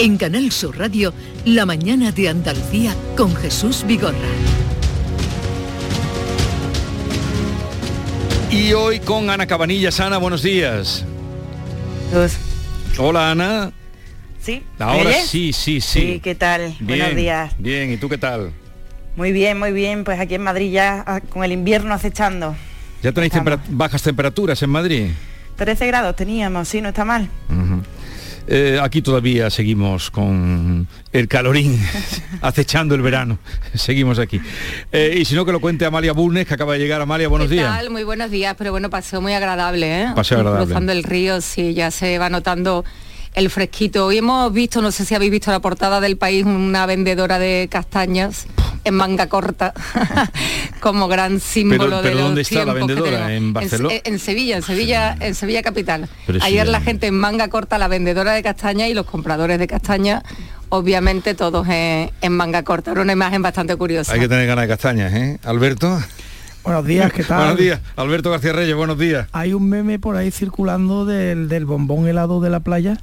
En Canal Sur Radio, la mañana de Andalucía con Jesús Vigorra. Y hoy con Ana Cabanillas. Ana, buenos días. Hola Ana. ¿Sí? ¿Me Ahora sí, sí, sí. Sí, ¿qué tal? Bien, Buenos días. Bien, ¿y tú qué tal? Muy bien, muy bien. Pues aquí en Madrid ya ah, con el invierno acechando. ¿Ya tenéis tempera- bajas temperaturas en Madrid? 13 grados teníamos, sí, no está mal. Eh, aquí todavía seguimos con el calorín, acechando el verano. Seguimos aquí. Eh, y si no, que lo cuente Amalia Bulnes, que acaba de llegar. Amalia, buenos ¿Qué días. tal? Muy buenos días, pero bueno, paseo muy agradable, ¿eh? Paseo agradable. Cruzando el río, sí, ya se va notando el fresquito. Hoy hemos visto, no sé si habéis visto la portada del país, una vendedora de castañas en manga corta, como gran símbolo Pero- de pero los ¿dónde está la vendedora? ¿En Barcelona? En, en Sevilla, en Sevilla, en Sevilla capital. Pero sí, Ayer la gente en manga corta, la vendedora de castañas y los compradores de castañas, obviamente todos en, en manga corta. Era una imagen bastante curiosa. Hay que tener ganas de castañas, ¿eh? Alberto. Buenos días, ¿qué tal? buenos días. Alberto García Reyes, buenos días. Hay un meme por ahí circulando del, del bombón helado de la playa.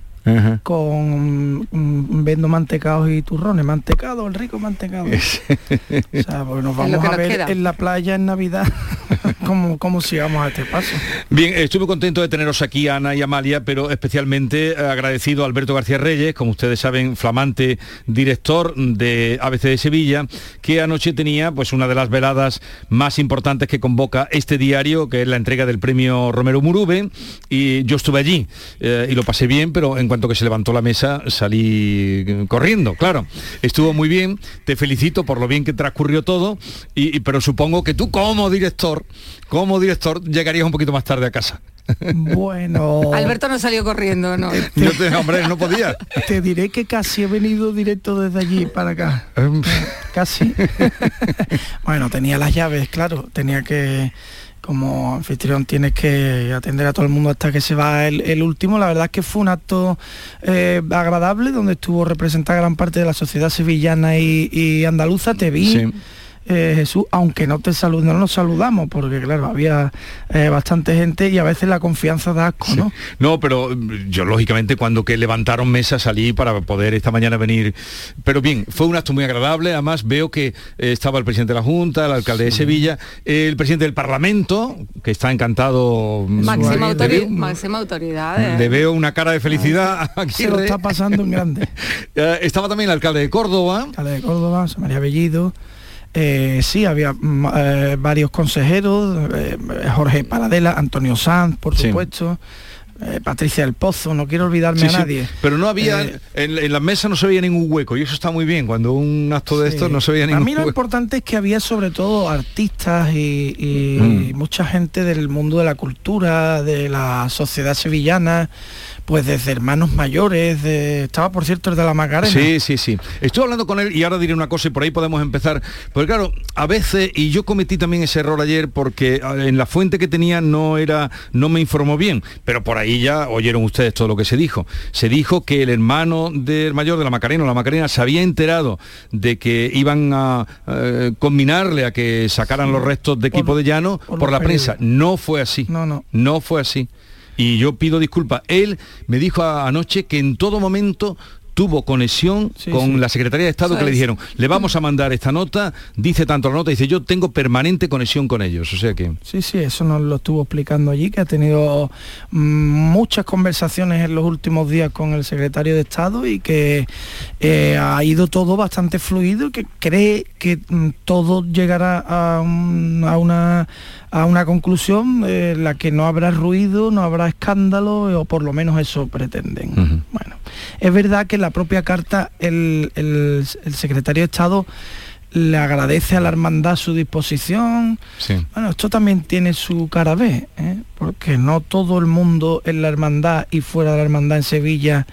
Con mm, vendo mantecados y turrones, mantecado, el rico mantecado. o sea, pues nos vamos a ver en la playa en Navidad como, como si vamos a este paso. Bien, muy contento de teneros aquí, Ana y Amalia, pero especialmente agradecido a Alberto García Reyes, como ustedes saben, flamante director de ABC de Sevilla, que anoche tenía pues una de las veladas más importantes que convoca este diario, que es la entrega del premio Romero Murube, y yo estuve allí eh, y lo pasé bien, pero en cuanto que se levantó la mesa salí corriendo, claro. Estuvo muy bien, te felicito por lo bien que transcurrió todo, y, pero supongo que tú como director, como director, llegarías un poquito más tarde a casa. Bueno. Alberto no salió corriendo, ¿no? hombre, no podía. Te diré que casi he venido directo desde allí para acá. Em. casi. bueno, tenía las llaves, claro. Tenía que como anfitrión tienes que atender a todo el mundo hasta que se va el, último. La verdad es que fue un acto eh, agradable donde estuvo representada gran parte de la sociedad sevillana y, andaluza. Te vi. Eh, Jesús, aunque no te salud, no nos saludamos, porque claro, había eh, bastante gente y a veces la confianza da asco, ¿no? No, pero mm, yo lógicamente cuando que levantaron mesa salí para poder esta mañana venir. Pero bien, fue un acto muy agradable, además veo que eh, estaba el presidente de la Junta, el alcalde de Sevilla, el presidente del Parlamento, que está encantado. Mm, máxima, autoridad, máxima autoridad. Le veo una cara de felicidad. aquí Se lo está pasando en grande. estaba también el alcalde de Córdoba. Alcalde de Córdoba, María Bellido. Eh, sí, había mm, eh, varios consejeros, eh, Jorge Paradela, Antonio Sanz, por supuesto. Patricia del Pozo, no quiero olvidarme a nadie. pero no había, en, la mesa no se veía ningún hueco y eso está muy bien, cuando un acto de estos no se veía ningún hueco. A mí lo importante es que había sobre todo artistas y, mm. mucha gente del mundo de la cultura, de la sociedad sevillana, pues desde hermanos mayores, estaba por cierto el de la Macarena. Sí, sí, sí. Estoy hablando con él y ahora diré una cosa y por ahí podemos empezar. Porque claro, a veces, y yo cometí también ese error ayer porque en la fuente que tenía no era, no me informó bien, pero por ahí ya oyeron ustedes todo lo que se dijo. Se dijo que el hermano del mayor de la Macarena, la Macarena, se había enterado de que iban a eh, combinarle a que sacaran los restos de equipo de llano por, la prensa. No fue así. No, no. No fue así y yo pido disculpas. Él me dijo anoche que en todo momento tuvo conexión con la Secretaría de Estado que le dijeron, le vamos a mandar esta nota, dice tanto la nota, dice yo tengo permanente conexión con ellos, o sea que... Sí, sí, eso nos lo estuvo explicando allí, que ha tenido mm, muchas conversaciones en los últimos días con el secretario de Estado y que eh, ha ido todo bastante fluido y que cree que mm, todo llegará a, una a una conclusión en la que no habrá ruido, no habrá escándalo, o por lo menos eso pretenden. Bueno, es verdad que en la propia carta el, secretario de Estado le agradece a la hermandad su disposición. Bueno, esto también tiene su cara B, ¿eh? porque no todo el mundo en la hermandad y fuera de la hermandad en Sevilla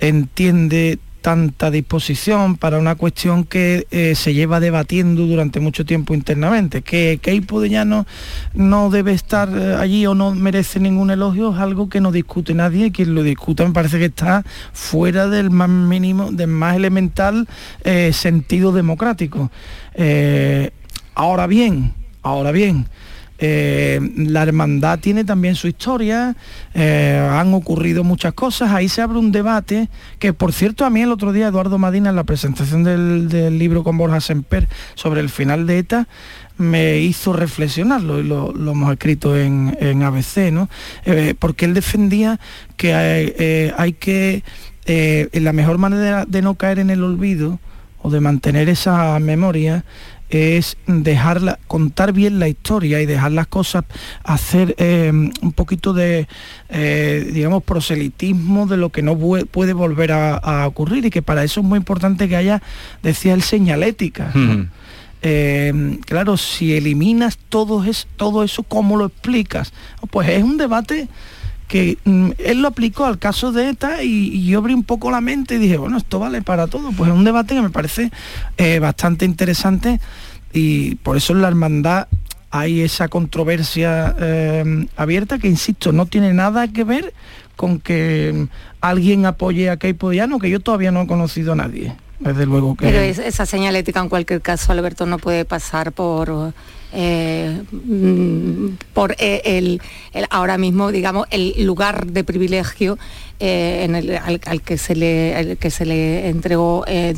entiende tanta disposición para una cuestión que eh, se lleva debatiendo durante mucho tiempo internamente. Que Keipo de Llano no debe estar eh, allí o no merece ningún elogio es algo que no discute nadie quien lo discuta me parece que está fuera del más mínimo, del más elemental eh, sentido democrático. ahora bien, ahora bien, eh, la hermandad tiene también su historia, eh, han ocurrido muchas cosas, ahí se abre un debate que por cierto a mí el otro día Eduardo Madina en la presentación del, libro con Borja Semper sobre el final de ETA me hizo reflexionarlo y lo, hemos escrito en, ABC, ¿no? Eh, porque él defendía que hay que, la mejor manera de no caer en el olvido o de mantener esa memoria es dejarla, contar bien la historia y dejar las cosas, hacer eh, un poquito de, eh, digamos, proselitismo de lo que no puede volver a, ocurrir y que para eso es muy importante que haya, decía el señalética. Eh, claro, si eliminas todo, es, todo eso, ¿cómo lo explicas? Pues es un debate que mm, él lo aplicó al caso de ETA y, yo abrí un poco la mente y dije, bueno, esto vale para todo. Pues es un debate que me parece eh, bastante interesante y por eso en la hermandad hay esa controversia eh, abierta que, insisto, no tiene nada que ver con que mm, alguien apoye a Keipo Diano, que yo todavía no he conocido a nadie. Desde luego que... Pero esa señalética en cualquier caso, Alberto, no puede pasar por eh, mm, por eh, el, el- ahora mismo, digamos, el lugar de privilegio eh, en el- al, al que se le al que se le entregó eh,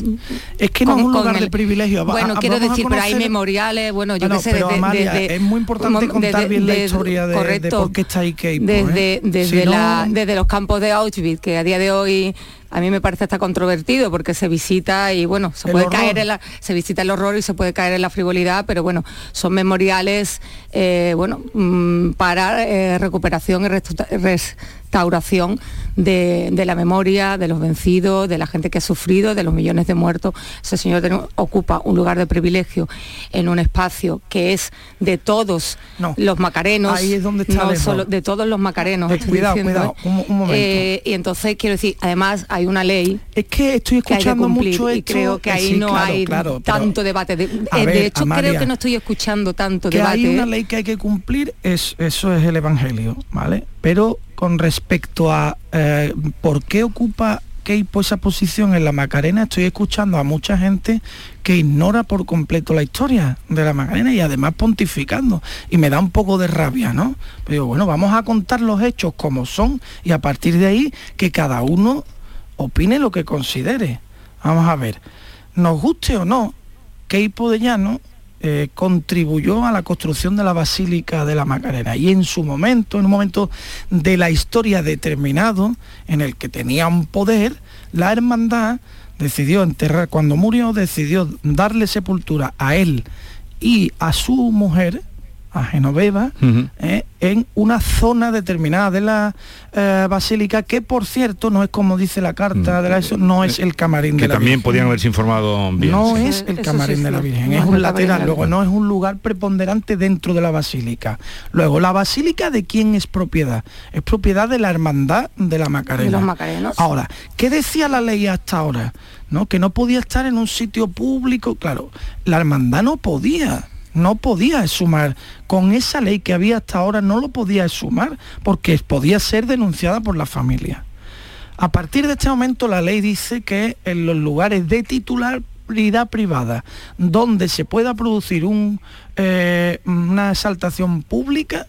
es que no es un lugar de privilegio. Bueno a- quiero decir pero hay memoriales bueno yo Bueno, qué sé pero desde- Amalia, desde- es muy importante contar desde- bien la historia de, de correcto, por qué está ahí Keipo, desde, ¿eh? desde, Si no- desde los campos de Auschwitz, que a día de hoy a mí me parece hasta controvertido porque se visita y bueno, se El puede horror. caer en la, se visita el horror y se puede caer en la frivolidad, pero bueno, son memoriales eh, bueno, mm, para eh, recuperación y restauración de, de la memoria, de los vencidos, de la gente que ha sufrido, de los millones de muertos. Ese señor ocupa un lugar de privilegio en un espacio que es de todos los macarenos, ahí es donde está no solo de todos los macarenos. Eh, cuidado, diciendo, cuidado, un- un momento. eh, y entonces quiero decir, además hay una ley. Es que estoy que escuchando cumplir mucho y creo que eh, ahí sí, no claro, hay claro, tanto debate. De, eh, de hecho, Amalia, creo que no estoy escuchando tanto que debate. hay una ¿eh? ley que hay que cumplir, es, eso es el Evangelio, ¿vale? Pero con respecto a eh, por qué ocupa Keipo esa posición en la Macarena, estoy escuchando a mucha gente que ignora por completo la historia de la Macarena y además pontificando. Y me da un poco de rabia, ¿no? Pero bueno, vamos a contar los hechos como son y a partir de ahí que cada uno opine lo que considere. Vamos a ver, nos guste o no, Keipo de Llano eh, contribuyó a la construcción de la Basílica de la Macarena. Y en su momento, en un momento de la historia determinado, en el que tenía un poder, la hermandad decidió enterrar, cuando murió, decidió darle sepultura a él y a su mujer, a Genoveva, eh, en una zona determinada de la eh, basílica que por cierto no es como dice la carta de la eso no es el camarín que de la también Virgen. podían haberse informado bien. No sí. es el camarín de la Virgen, es un lateral, luego no es un lugar preponderante dentro de la basílica. Luego, ¿la basílica de quién es propiedad? Es propiedad de la hermandad de la Macarena. De los Macarenos. Ahora, ¿qué decía la ley hasta ahora? ¿No? Que no podía estar en un sitio público. Claro, la hermandad no podía. No podía exhumar. Con esa ley que había hasta ahora no lo podía exhumar porque podía ser denunciada por la familia. A partir de este momento la ley dice que en los lugares de titularidad privada donde se pueda producir un, eh, una exaltación pública,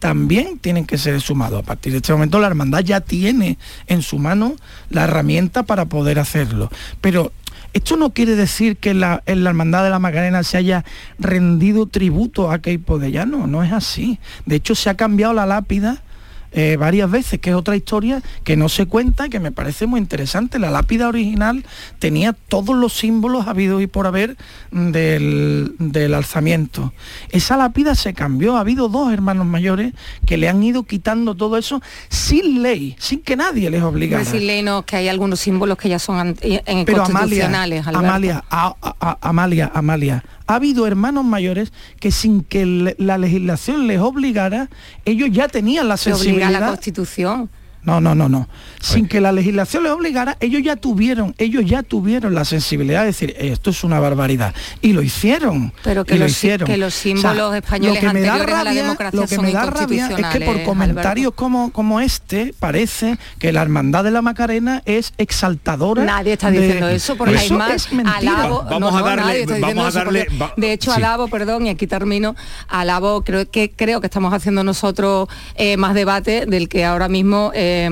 también tienen que ser exhumados. A partir de este momento la hermandad ya tiene en su mano la herramienta para poder hacerlo. Pero esto no quiere decir que la, en la hermandad de la Macarena se haya rendido tributo a Keipo de Llano, no es así. De hecho se ha cambiado la lápida eh, varias veces, que es otra historia que no se cuenta y que me parece muy interesante. La lápida original tenía todos los símbolos habidos y por haber del, del alzamiento. Esa lápida se cambió, ha habido dos hermanos mayores que le han ido quitando todo eso sin ley, sin que nadie les obligara. Decirle no, que hay algunos símbolos que ya son en Pero Amalia. Amalia, a- a- a- Amalia, Amalia, ha habido hermanos mayores que sin que la legislación les obligara, ellos ya tenían la Se obliga a sensibilidad. la Constitución. No, no, no, no. Sin que la legislación les obligara, ellos ya tuvieron, ellos ya tuvieron la sensibilidad de decir, esto es una barbaridad. Y lo hicieron. Pero que y lo los hicieron. que los símbolos españoles lo que me da anteriores a la rabia- democracia Lo que son me da rabia es que por comentarios como, como este, parece que la hermandad de la Macarena es exaltadora. Nadie está de- diciendo eso, porque Eso hay más es mentira. alabo, Vamos no, a no, darle- está vamos diciendo a eso, darle- porque, va- de hecho sí. alabo, perdón, y aquí termino, alabo, creo que creo que estamos haciendo nosotros eh, más debate del que ahora mismo eh, É,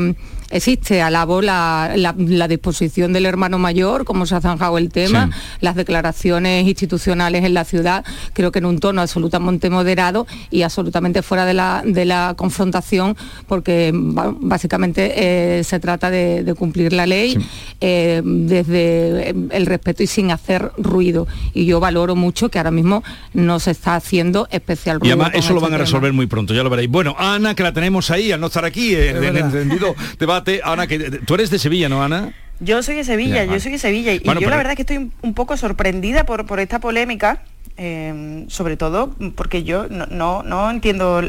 existe. Alabo la, la- la disposición del hermano mayor, cómo se ha zanjado el tema, Sí. las declaraciones institucionales en la ciudad, creo que en un tono absolutamente moderado y absolutamente fuera de la, de la confrontación, porque básicamente eh, se trata de, de cumplir la ley eh, desde el respeto y sin hacer ruido. Y yo valoro mucho que ahora mismo no se está haciendo especial Y ruido. además eso lo este van a tema. resolver muy pronto, ya lo veréis. Bueno, Ana, que la tenemos ahí, al no estar aquí en en el verdad. Debate. Ana, que tú eres de Sevilla, ¿no, Ana? Yo soy de Sevilla, Ya, yo vale. soy de Sevilla y Bueno, yo pero- la verdad que estoy un- un poco sorprendida por, por esta polémica, eh, sobre todo porque yo no, no, no entiendo,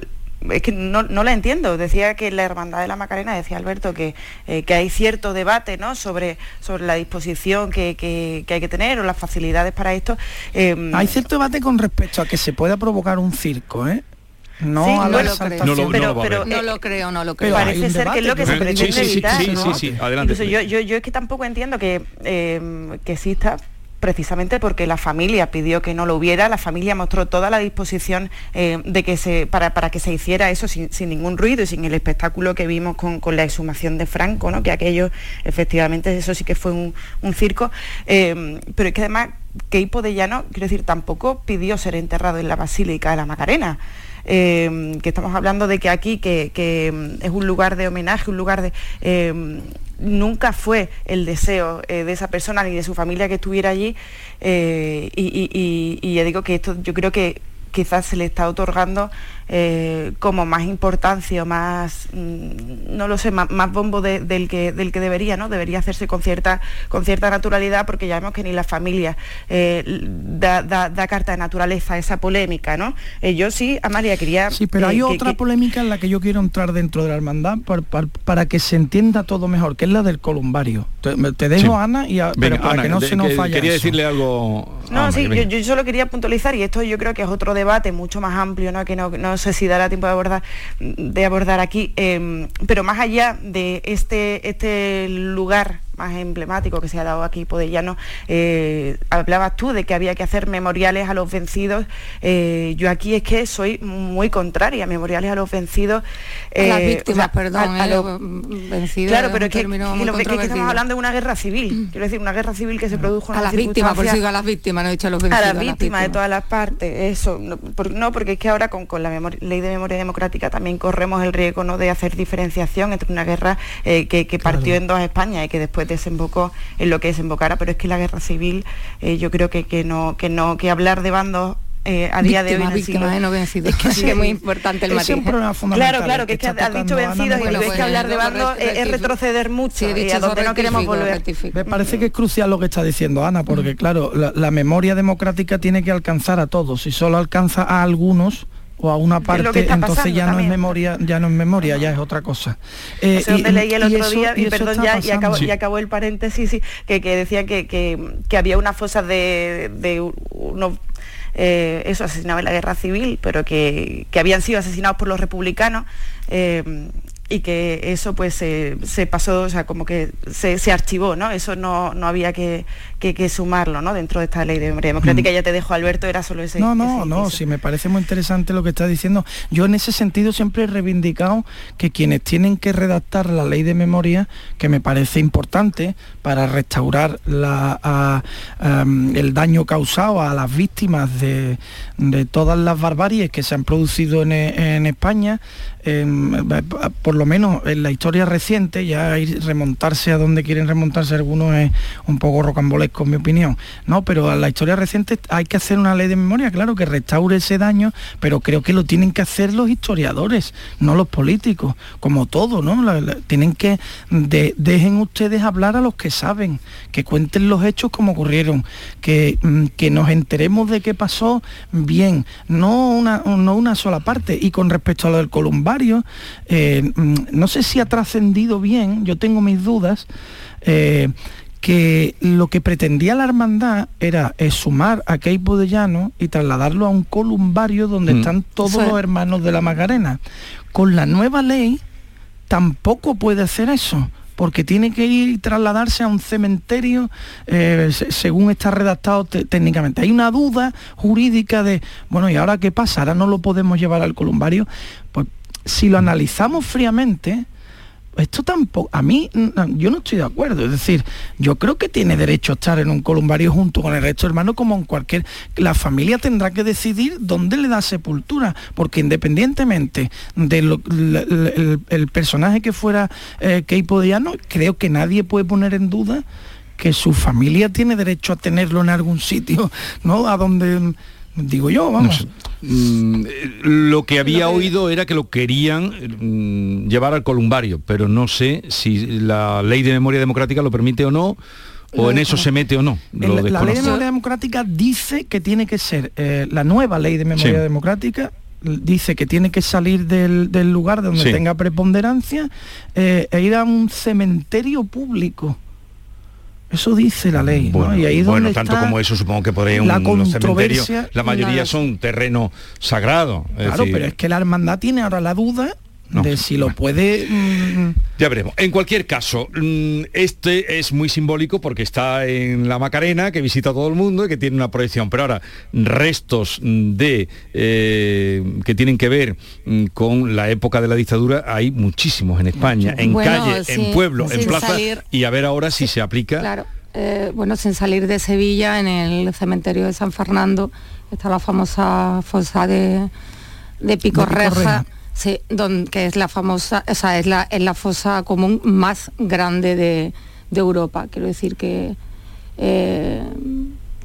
es que no, no la entiendo. Decía que la Hermandad de la Macarena, decía Alberto, que, eh, que hay cierto debate ¿no? sobre, sobre la disposición que, que- que hay que tener o las facilidades para esto. Eh, Hay cierto debate con respecto a que se pueda provocar un circo, ¿eh? No Sí, a no la lo exaltación. No lo- pero. No creo, no lo Pero creo. parece un ser que es lo que se pretende Sí, sí, sí, evitar. sí, ¿no? sí, sí, adelante. Incluso yo, yo, yo es que tampoco entiendo que, eh, que exista precisamente porque la familia pidió que no lo hubiera, la familia mostró toda la disposición eh, de que se, para, que se hiciera eso sin, ningún ruido y sin el espectáculo que vimos con, la exhumación de Franco, ¿no? que aquello efectivamente eso sí que fue un, circo, eh, pero es que además Keipo de Llano, quiero decir, tampoco pidió ser enterrado en la Basílica de la Macarena. Eh, que estamos hablando de que aquí que, mm, es un lugar de homenaje, un lugar de... Eh, nunca fue el deseo eh, de esa persona ni de su familia que estuviera allí. Y, ya digo que esto yo creo que quizás se le está otorgando eh, como más importancia o más, mm, no lo sé, más, bombo del, que, del que debería, ¿no? Debería hacerse con cierta, con cierta naturalidad porque ya vemos que ni la familia eh, da, carta de naturaleza a esa polémica, ¿no? Eh, yo sí, Amalia, quería... Sí, pero hay otra polémica en la que yo quiero entrar dentro de la hermandad para, que se entienda todo mejor, que es la del columbario. Te, dejo, Ana, y pero para que no se nos falle Quería decirle algo... No, sí, yo, solo quería puntualizar, y esto yo creo que es otro debate mucho más amplio, ¿no? Que no, no sé si dará tiempo de abordar, de abordar aquí, em, pero más allá de este, este lugar más emblemático que se ha dado aquí Podellano, eh, hablabas tú de que había que hacer memoriales a los vencidos. Eh, yo aquí es que soy muy contraria, memoriales a los vencidos. a las eh, víctimas, perdón, a, los vencidos. Claro, pero es que, estamos hablando de una guerra civil. Quiero decir, una guerra civil que se produjo en A las víctimas, por eso a las víctimas, no he dicho a los vencidos. A las víctimas, de todas las partes, eso. No, porque es que ahora con, la ley de memoria democrática también corremos el riesgo ¿no? de hacer diferenciación entre una guerra que, partió en dos España y que después desembocó en lo que desembocara, pero es que la guerra civil eh, yo creo que, que, no, que no, que hablar de bandos eh, a día de hoy víctimas, eh, no vencidos. Es que, sí, es muy importante el matiz. Claro, claro, que, es que has dicho vencidos y es que hablar de bandos es, retroceder mucho y a donde no queremos volver. Me parece que es crucial lo que está diciendo Ana, porque claro, la, la memoria democrática tiene que alcanzar a todos. Si solo alcanza a algunos, o a una parte, entonces ya no es memoria, ya no es memoria, ya es otra cosa. Eh, y, leí el otro día, y, perdón ya, y acabó, el paréntesis, que, que decía que, que, había una fosa de, de unos eh, eso asesinaba en la guerra civil, pero que, que, habían sido asesinados por los republicanos. Eh, y que eso pues se pasó, o sea, como que se, se archivó, ¿no? Eso no, no había que, que, sumarlo, ¿no? Dentro de esta ley de memoria democrática. Mm. Ya te dejo, Alberto, era solo ese. No, no, no, sí, me parece muy interesante lo que está diciendo. Yo en ese sentido siempre he reivindicado que quienes tienen que redactar la ley de memoria, que me parece importante para restaurar la, el daño causado a las víctimas de, de, todas las barbaries que se han producido en, en España, por lo menos en la historia reciente, ya remontarse a donde quieren remontarse algunos es un poco rocambolesco en mi opinión, ¿no? Pero a la historia reciente hay que hacer una ley de memoria, claro, que restaure ese daño, pero creo que lo tienen que hacer los historiadores, no los políticos, como todo, ¿no? tienen que, dejen ustedes hablar a los que saben, que cuenten los hechos como ocurrieron, que, mm, que nos enteremos de qué pasó bien, no una, no una sola parte. Y con respecto a lo del columbario, eh, mm, no sé si ha trascendido bien, yo tengo mis dudas, eh, que lo que pretendía la hermandad era sumar a Keipo de Llano y trasladarlo a un columbario donde mm. están todos los hermanos de la Magarena. Con la nueva ley tampoco puede hacer eso porque tiene que ir y trasladarse a un cementerio eh, según está redactado técnicamente. Hay una duda jurídica de, bueno, ¿y ahora qué pasa? ¿Ahora no lo podemos llevar al columbario? Pues si lo analizamos fríamente, esto tampoco, a mí, yo no estoy de acuerdo, es decir, yo creo que tiene derecho a estar en un columbario junto con el resto de hermanos como en cualquier, la familia tendrá que decidir dónde le da sepultura, porque independientemente del el, personaje que fuera eh, Keipo Diano, creo que nadie puede poner en duda que su familia tiene derecho a tenerlo en algún sitio, ¿no? A donde digo yo, vamos. Mm, lo que había oído era que lo querían mm, llevar al columbario, pero no sé si la ley de memoria democrática lo permite o no. ¿O en eso se mete o no? la ley de memoria democrática dice que tiene que ser, eh, la nueva ley de memoria democrática dice que tiene que salir del, lugar donde tenga preponderancia eh, e ir a un cementerio público. Eso dice la ley. Bueno, Y ahí bueno tanto como eso supongo que podría un la la mayoría son terreno sagrado. claro, pero es que la hermandad tiene ahora la duda de si lo puede... mm, Ya veremos. En cualquier caso, mm, este es muy simbólico porque está en la Macarena, que visita a todo el mundo y que tiene una proyección. Pero ahora, restos mm, de eh, que tienen que ver mm, con la época de la dictadura hay muchísimos en España, en Bueno, calle, sí, en pueblo, en plaza. salir- Y a ver ahora si se aplica. Claro. Eh, bueno, sin salir de Sevilla, en el cementerio de San Fernando, está la famosa fosa de, de Pico De Pico Reja, Reja. Sí, don- que es la famosa, o sea, es la, es la fosa común más grande de, de Europa. Quiero decir que eh,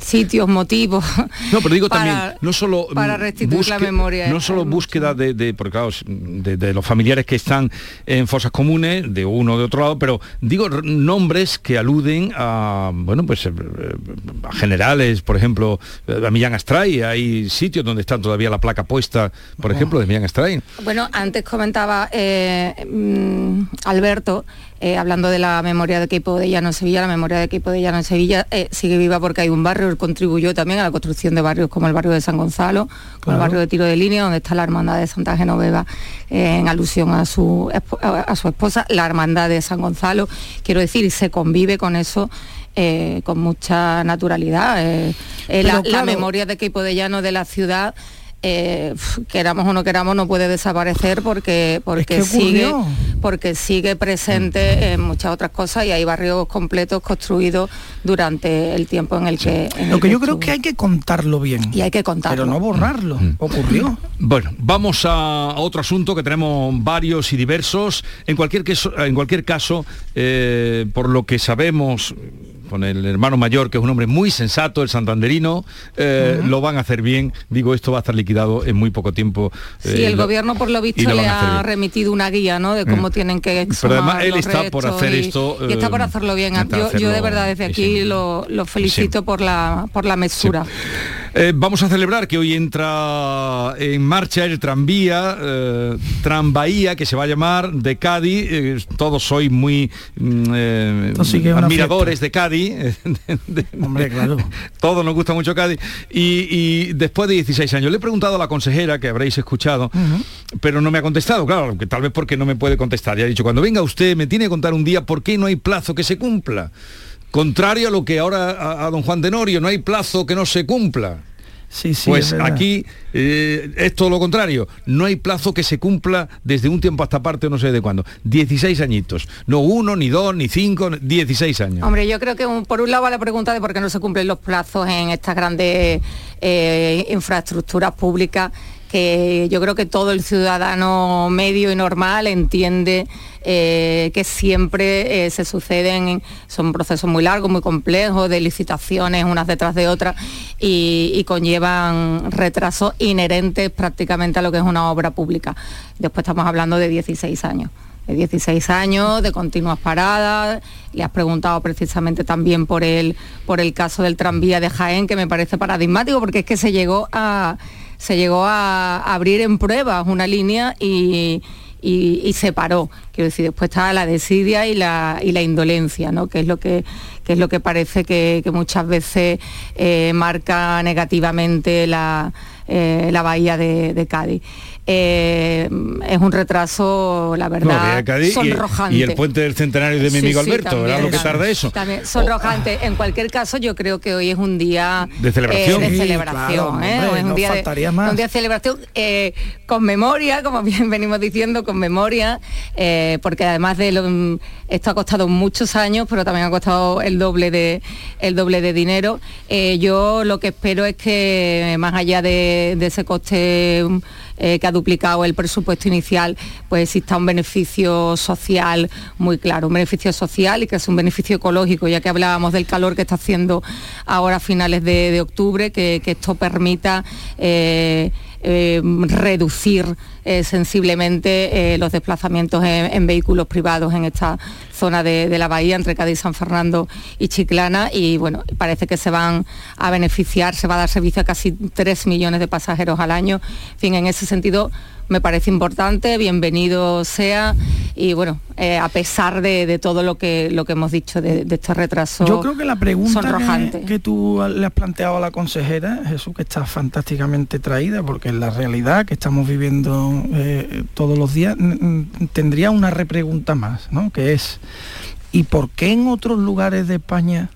sitios, motivos. No, pero digo para- también, no solo para restituir la memoria, no solo búsqueda de, de- porque claro, de, de los familiares que están en fosas comunes, de uno o de otro lado, pero digo nombres que aluden a, bueno, pues eh, a generales, por ejemplo, eh, a Millán Astray, hay sitios donde está todavía la placa puesta, por ejemplo, de Millán Astray. Bueno, antes comentaba eh, mm, Alberto, eh, hablando de la memoria de Queipo de Llano en Sevilla, la memoria de Queipo de Llano en Sevilla eh, sigue viva porque hay un barrio, contribuyó también a la construcción de barrios como el barrio de San Gonzalo, como Claro. el barrio de Tiro de Línea, donde está la hermandad de Santa Genoveva, eh, en alusión a su, a su esposa, la hermandad de San Gonzalo, quiero decir, se convive con eso. con mucha naturalidad. la, memoria de Queipo de Llano de la ciudad eh, queramos o no queramos no puede desaparecer porque porque que sigue porque sigue presente en muchas otras cosas y hay barrios completos construidos durante el tiempo en el que en Lo el que yo creo que hay que contarlo bien. y hay que contarlo Pero no borrarlo. Ocurrió. Bueno, vamos a a otro asunto que tenemos varios y diversos. En cualquier, queso- en cualquier caso, eh, por lo que sabemos con el hermano mayor, que es un hombre muy sensato, el santanderino, eh, lo van a hacer bien. Digo, esto va a estar liquidado en muy poco tiempo. Sí, eh, el lo- gobierno por lo visto lo le ha remitido una guía, ¿no? De cómo Mm. tienen que Pero además él está por hacer y- esto, y está por eh, hacerlo bien. Yo, yo de verdad desde aquí lo, lo felicito por la por la mesura. Eh, vamos a celebrar que hoy entra en marcha el tranvía, eh, Tranvía, que se va a llamar de Cádiz. Eh, todos sois muy mm, eh, admiradores de Cádiz. Hombre, claro. Todos nos gusta mucho Cádiz. Y, y después de 16 años, le he preguntado a la consejera, que habréis escuchado, pero no me ha contestado, claro, que tal vez porque no me puede contestar. Ya ha dicho, cuando venga usted me tiene que contar un día por qué no hay plazo que se cumpla. Contrario a lo que ahora a, a don Juan Tenorio, no hay plazo que no se cumpla. Sí, sí, pues aquí eh, es todo lo contrario. No hay plazo que se cumpla desde un tiempo hasta parte, no sé de cuándo. 16 añitos. No uno, ni dos, ni cinco, 16 años. Hombre, yo creo que un- por un lado va la pregunta de por qué no se cumplen los plazos en estas grandes eh, infraestructuras públicas que yo creo que todo el ciudadano medio y normal entiende eh, que siempre eh, se suceden, son procesos muy largos, muy complejos, de licitaciones unas detrás de otras y, y conllevan retrasos inherentes prácticamente a lo que es una obra pública. Después estamos hablando de 16 años de 16 años, de continuas paradas. Le has preguntado precisamente también por el, por el caso del tranvía de Jaén, que me parece paradigmático, porque es que se llegó a, se llegó a abrir en pruebas una línea y, y- se paró. Quiero decir, después está la desidia y la, y la indolencia, ¿no? que es lo que, que es lo que parece que, que muchas veces eh, marca negativamente la, eh, la bahía de Cádiz. Eh, es un retraso, la No, verdad, de Cádiz y- sonrojante. y, el puente del centenario de mi Sí, amigo sí, Alberto, ¿verdad? también, Lo que tarda eso. También sonrojante. En cualquier caso, yo creo que hoy es un día De celebración. eh, de Sí, celebración, claro, ¿eh? hombre, es un no día de, faltaría más. un día de celebración eh, con memoria, como bien venimos diciendo, con memoria, porque además de lo, esto ha costado muchos años, pero también ha costado el doble de el doble de dinero. Yo lo que espero es que más allá de, de ese coste eh, que ha duplicado el presupuesto inicial, pues exista un beneficio social muy claro, un beneficio social y que es un beneficio ecológico, ya que hablábamos del calor que está haciendo ahora a finales de, octubre, que, que esto permita eh, eh, reducir eh, sensiblemente eh, los desplazamientos en, en vehículos privados en esta zona de, de la bahía entre Cádiz, San Fernando y Chiclana. Y bueno, parece que se van a beneficiar, se va a dar servicio a casi 3 millones de pasajeros al año. En fin, en ese sentido me parece importante, bienvenido sea. Y bueno, eh, a pesar de, de todo lo que, lo que hemos dicho de, de estos retrasos Yo creo que la pregunta que, que tú le has planteado a la consejera, Jesús, que está fantásticamente traída, porque es la realidad que estamos viviendo eh, todos los días, tendría una repregunta más, ¿no? Que es, ¿y por qué en otros lugares de España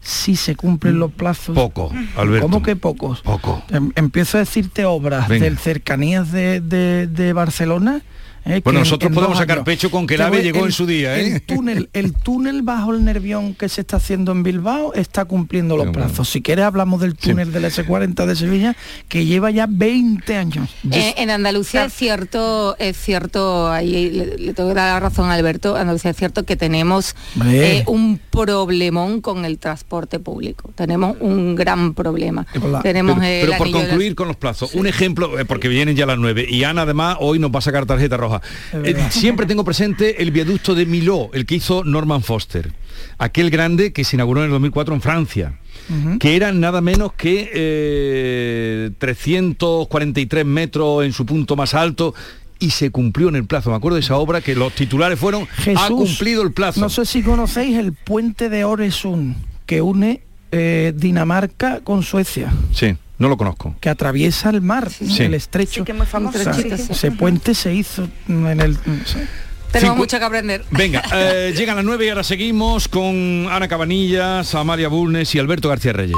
sí se cumplen los plazos? Poco, Alberto. ¿Cómo que pocos? Poco. Em- empiezo a decirte obras Venga. del cercanías de, de- de Barcelona. Eh, Bueno, en- nosotros podemos sacar pecho con que el AVE llegó en su día, ¿eh? El túnel, el túnel bajo el Nervión que se está haciendo en Bilbao está cumpliendo los plazos. Si quieres hablamos del túnel del S40 de Sevilla, que lleva ya 20 años. Eh, en Andalucía es cierto, es cierto, ahí le, le tengo que dar la razón a Alberto, Andalucía es cierto que tenemos eh, un problemón con el transporte público. Tenemos un gran problema. Tenemos pero, por las- concluir con los plazos, un ejemplo, eh, porque vienen ya las nueve, y Ana además hoy nos va a sacar tarjeta roja. Eh, siempre tengo presente el viaducto de Miló, el que hizo Norman Foster, aquel grande que se inauguró en el 2004 en Francia que eran nada menos que eh, 343 metros en su punto más alto y se cumplió en el plazo. Me acuerdo de esa obra que los titulares fueron ha Jesús, cumplido el plazo. No sé si conocéis el puente de Oresund que une eh, Dinamarca con Suecia. Sí, no lo conozco. que atraviesa el mar, Sí. el estrecho. Sí, que es muy famoso, O sea, sí, sí, sí. Ese puente se hizo en el... Tenemos Cincu- mucho que aprender. Venga, eh, llegan las nueve y ahora seguimos con Ana Cabanillas, Amalia Bulnes y Alberto García Reyes.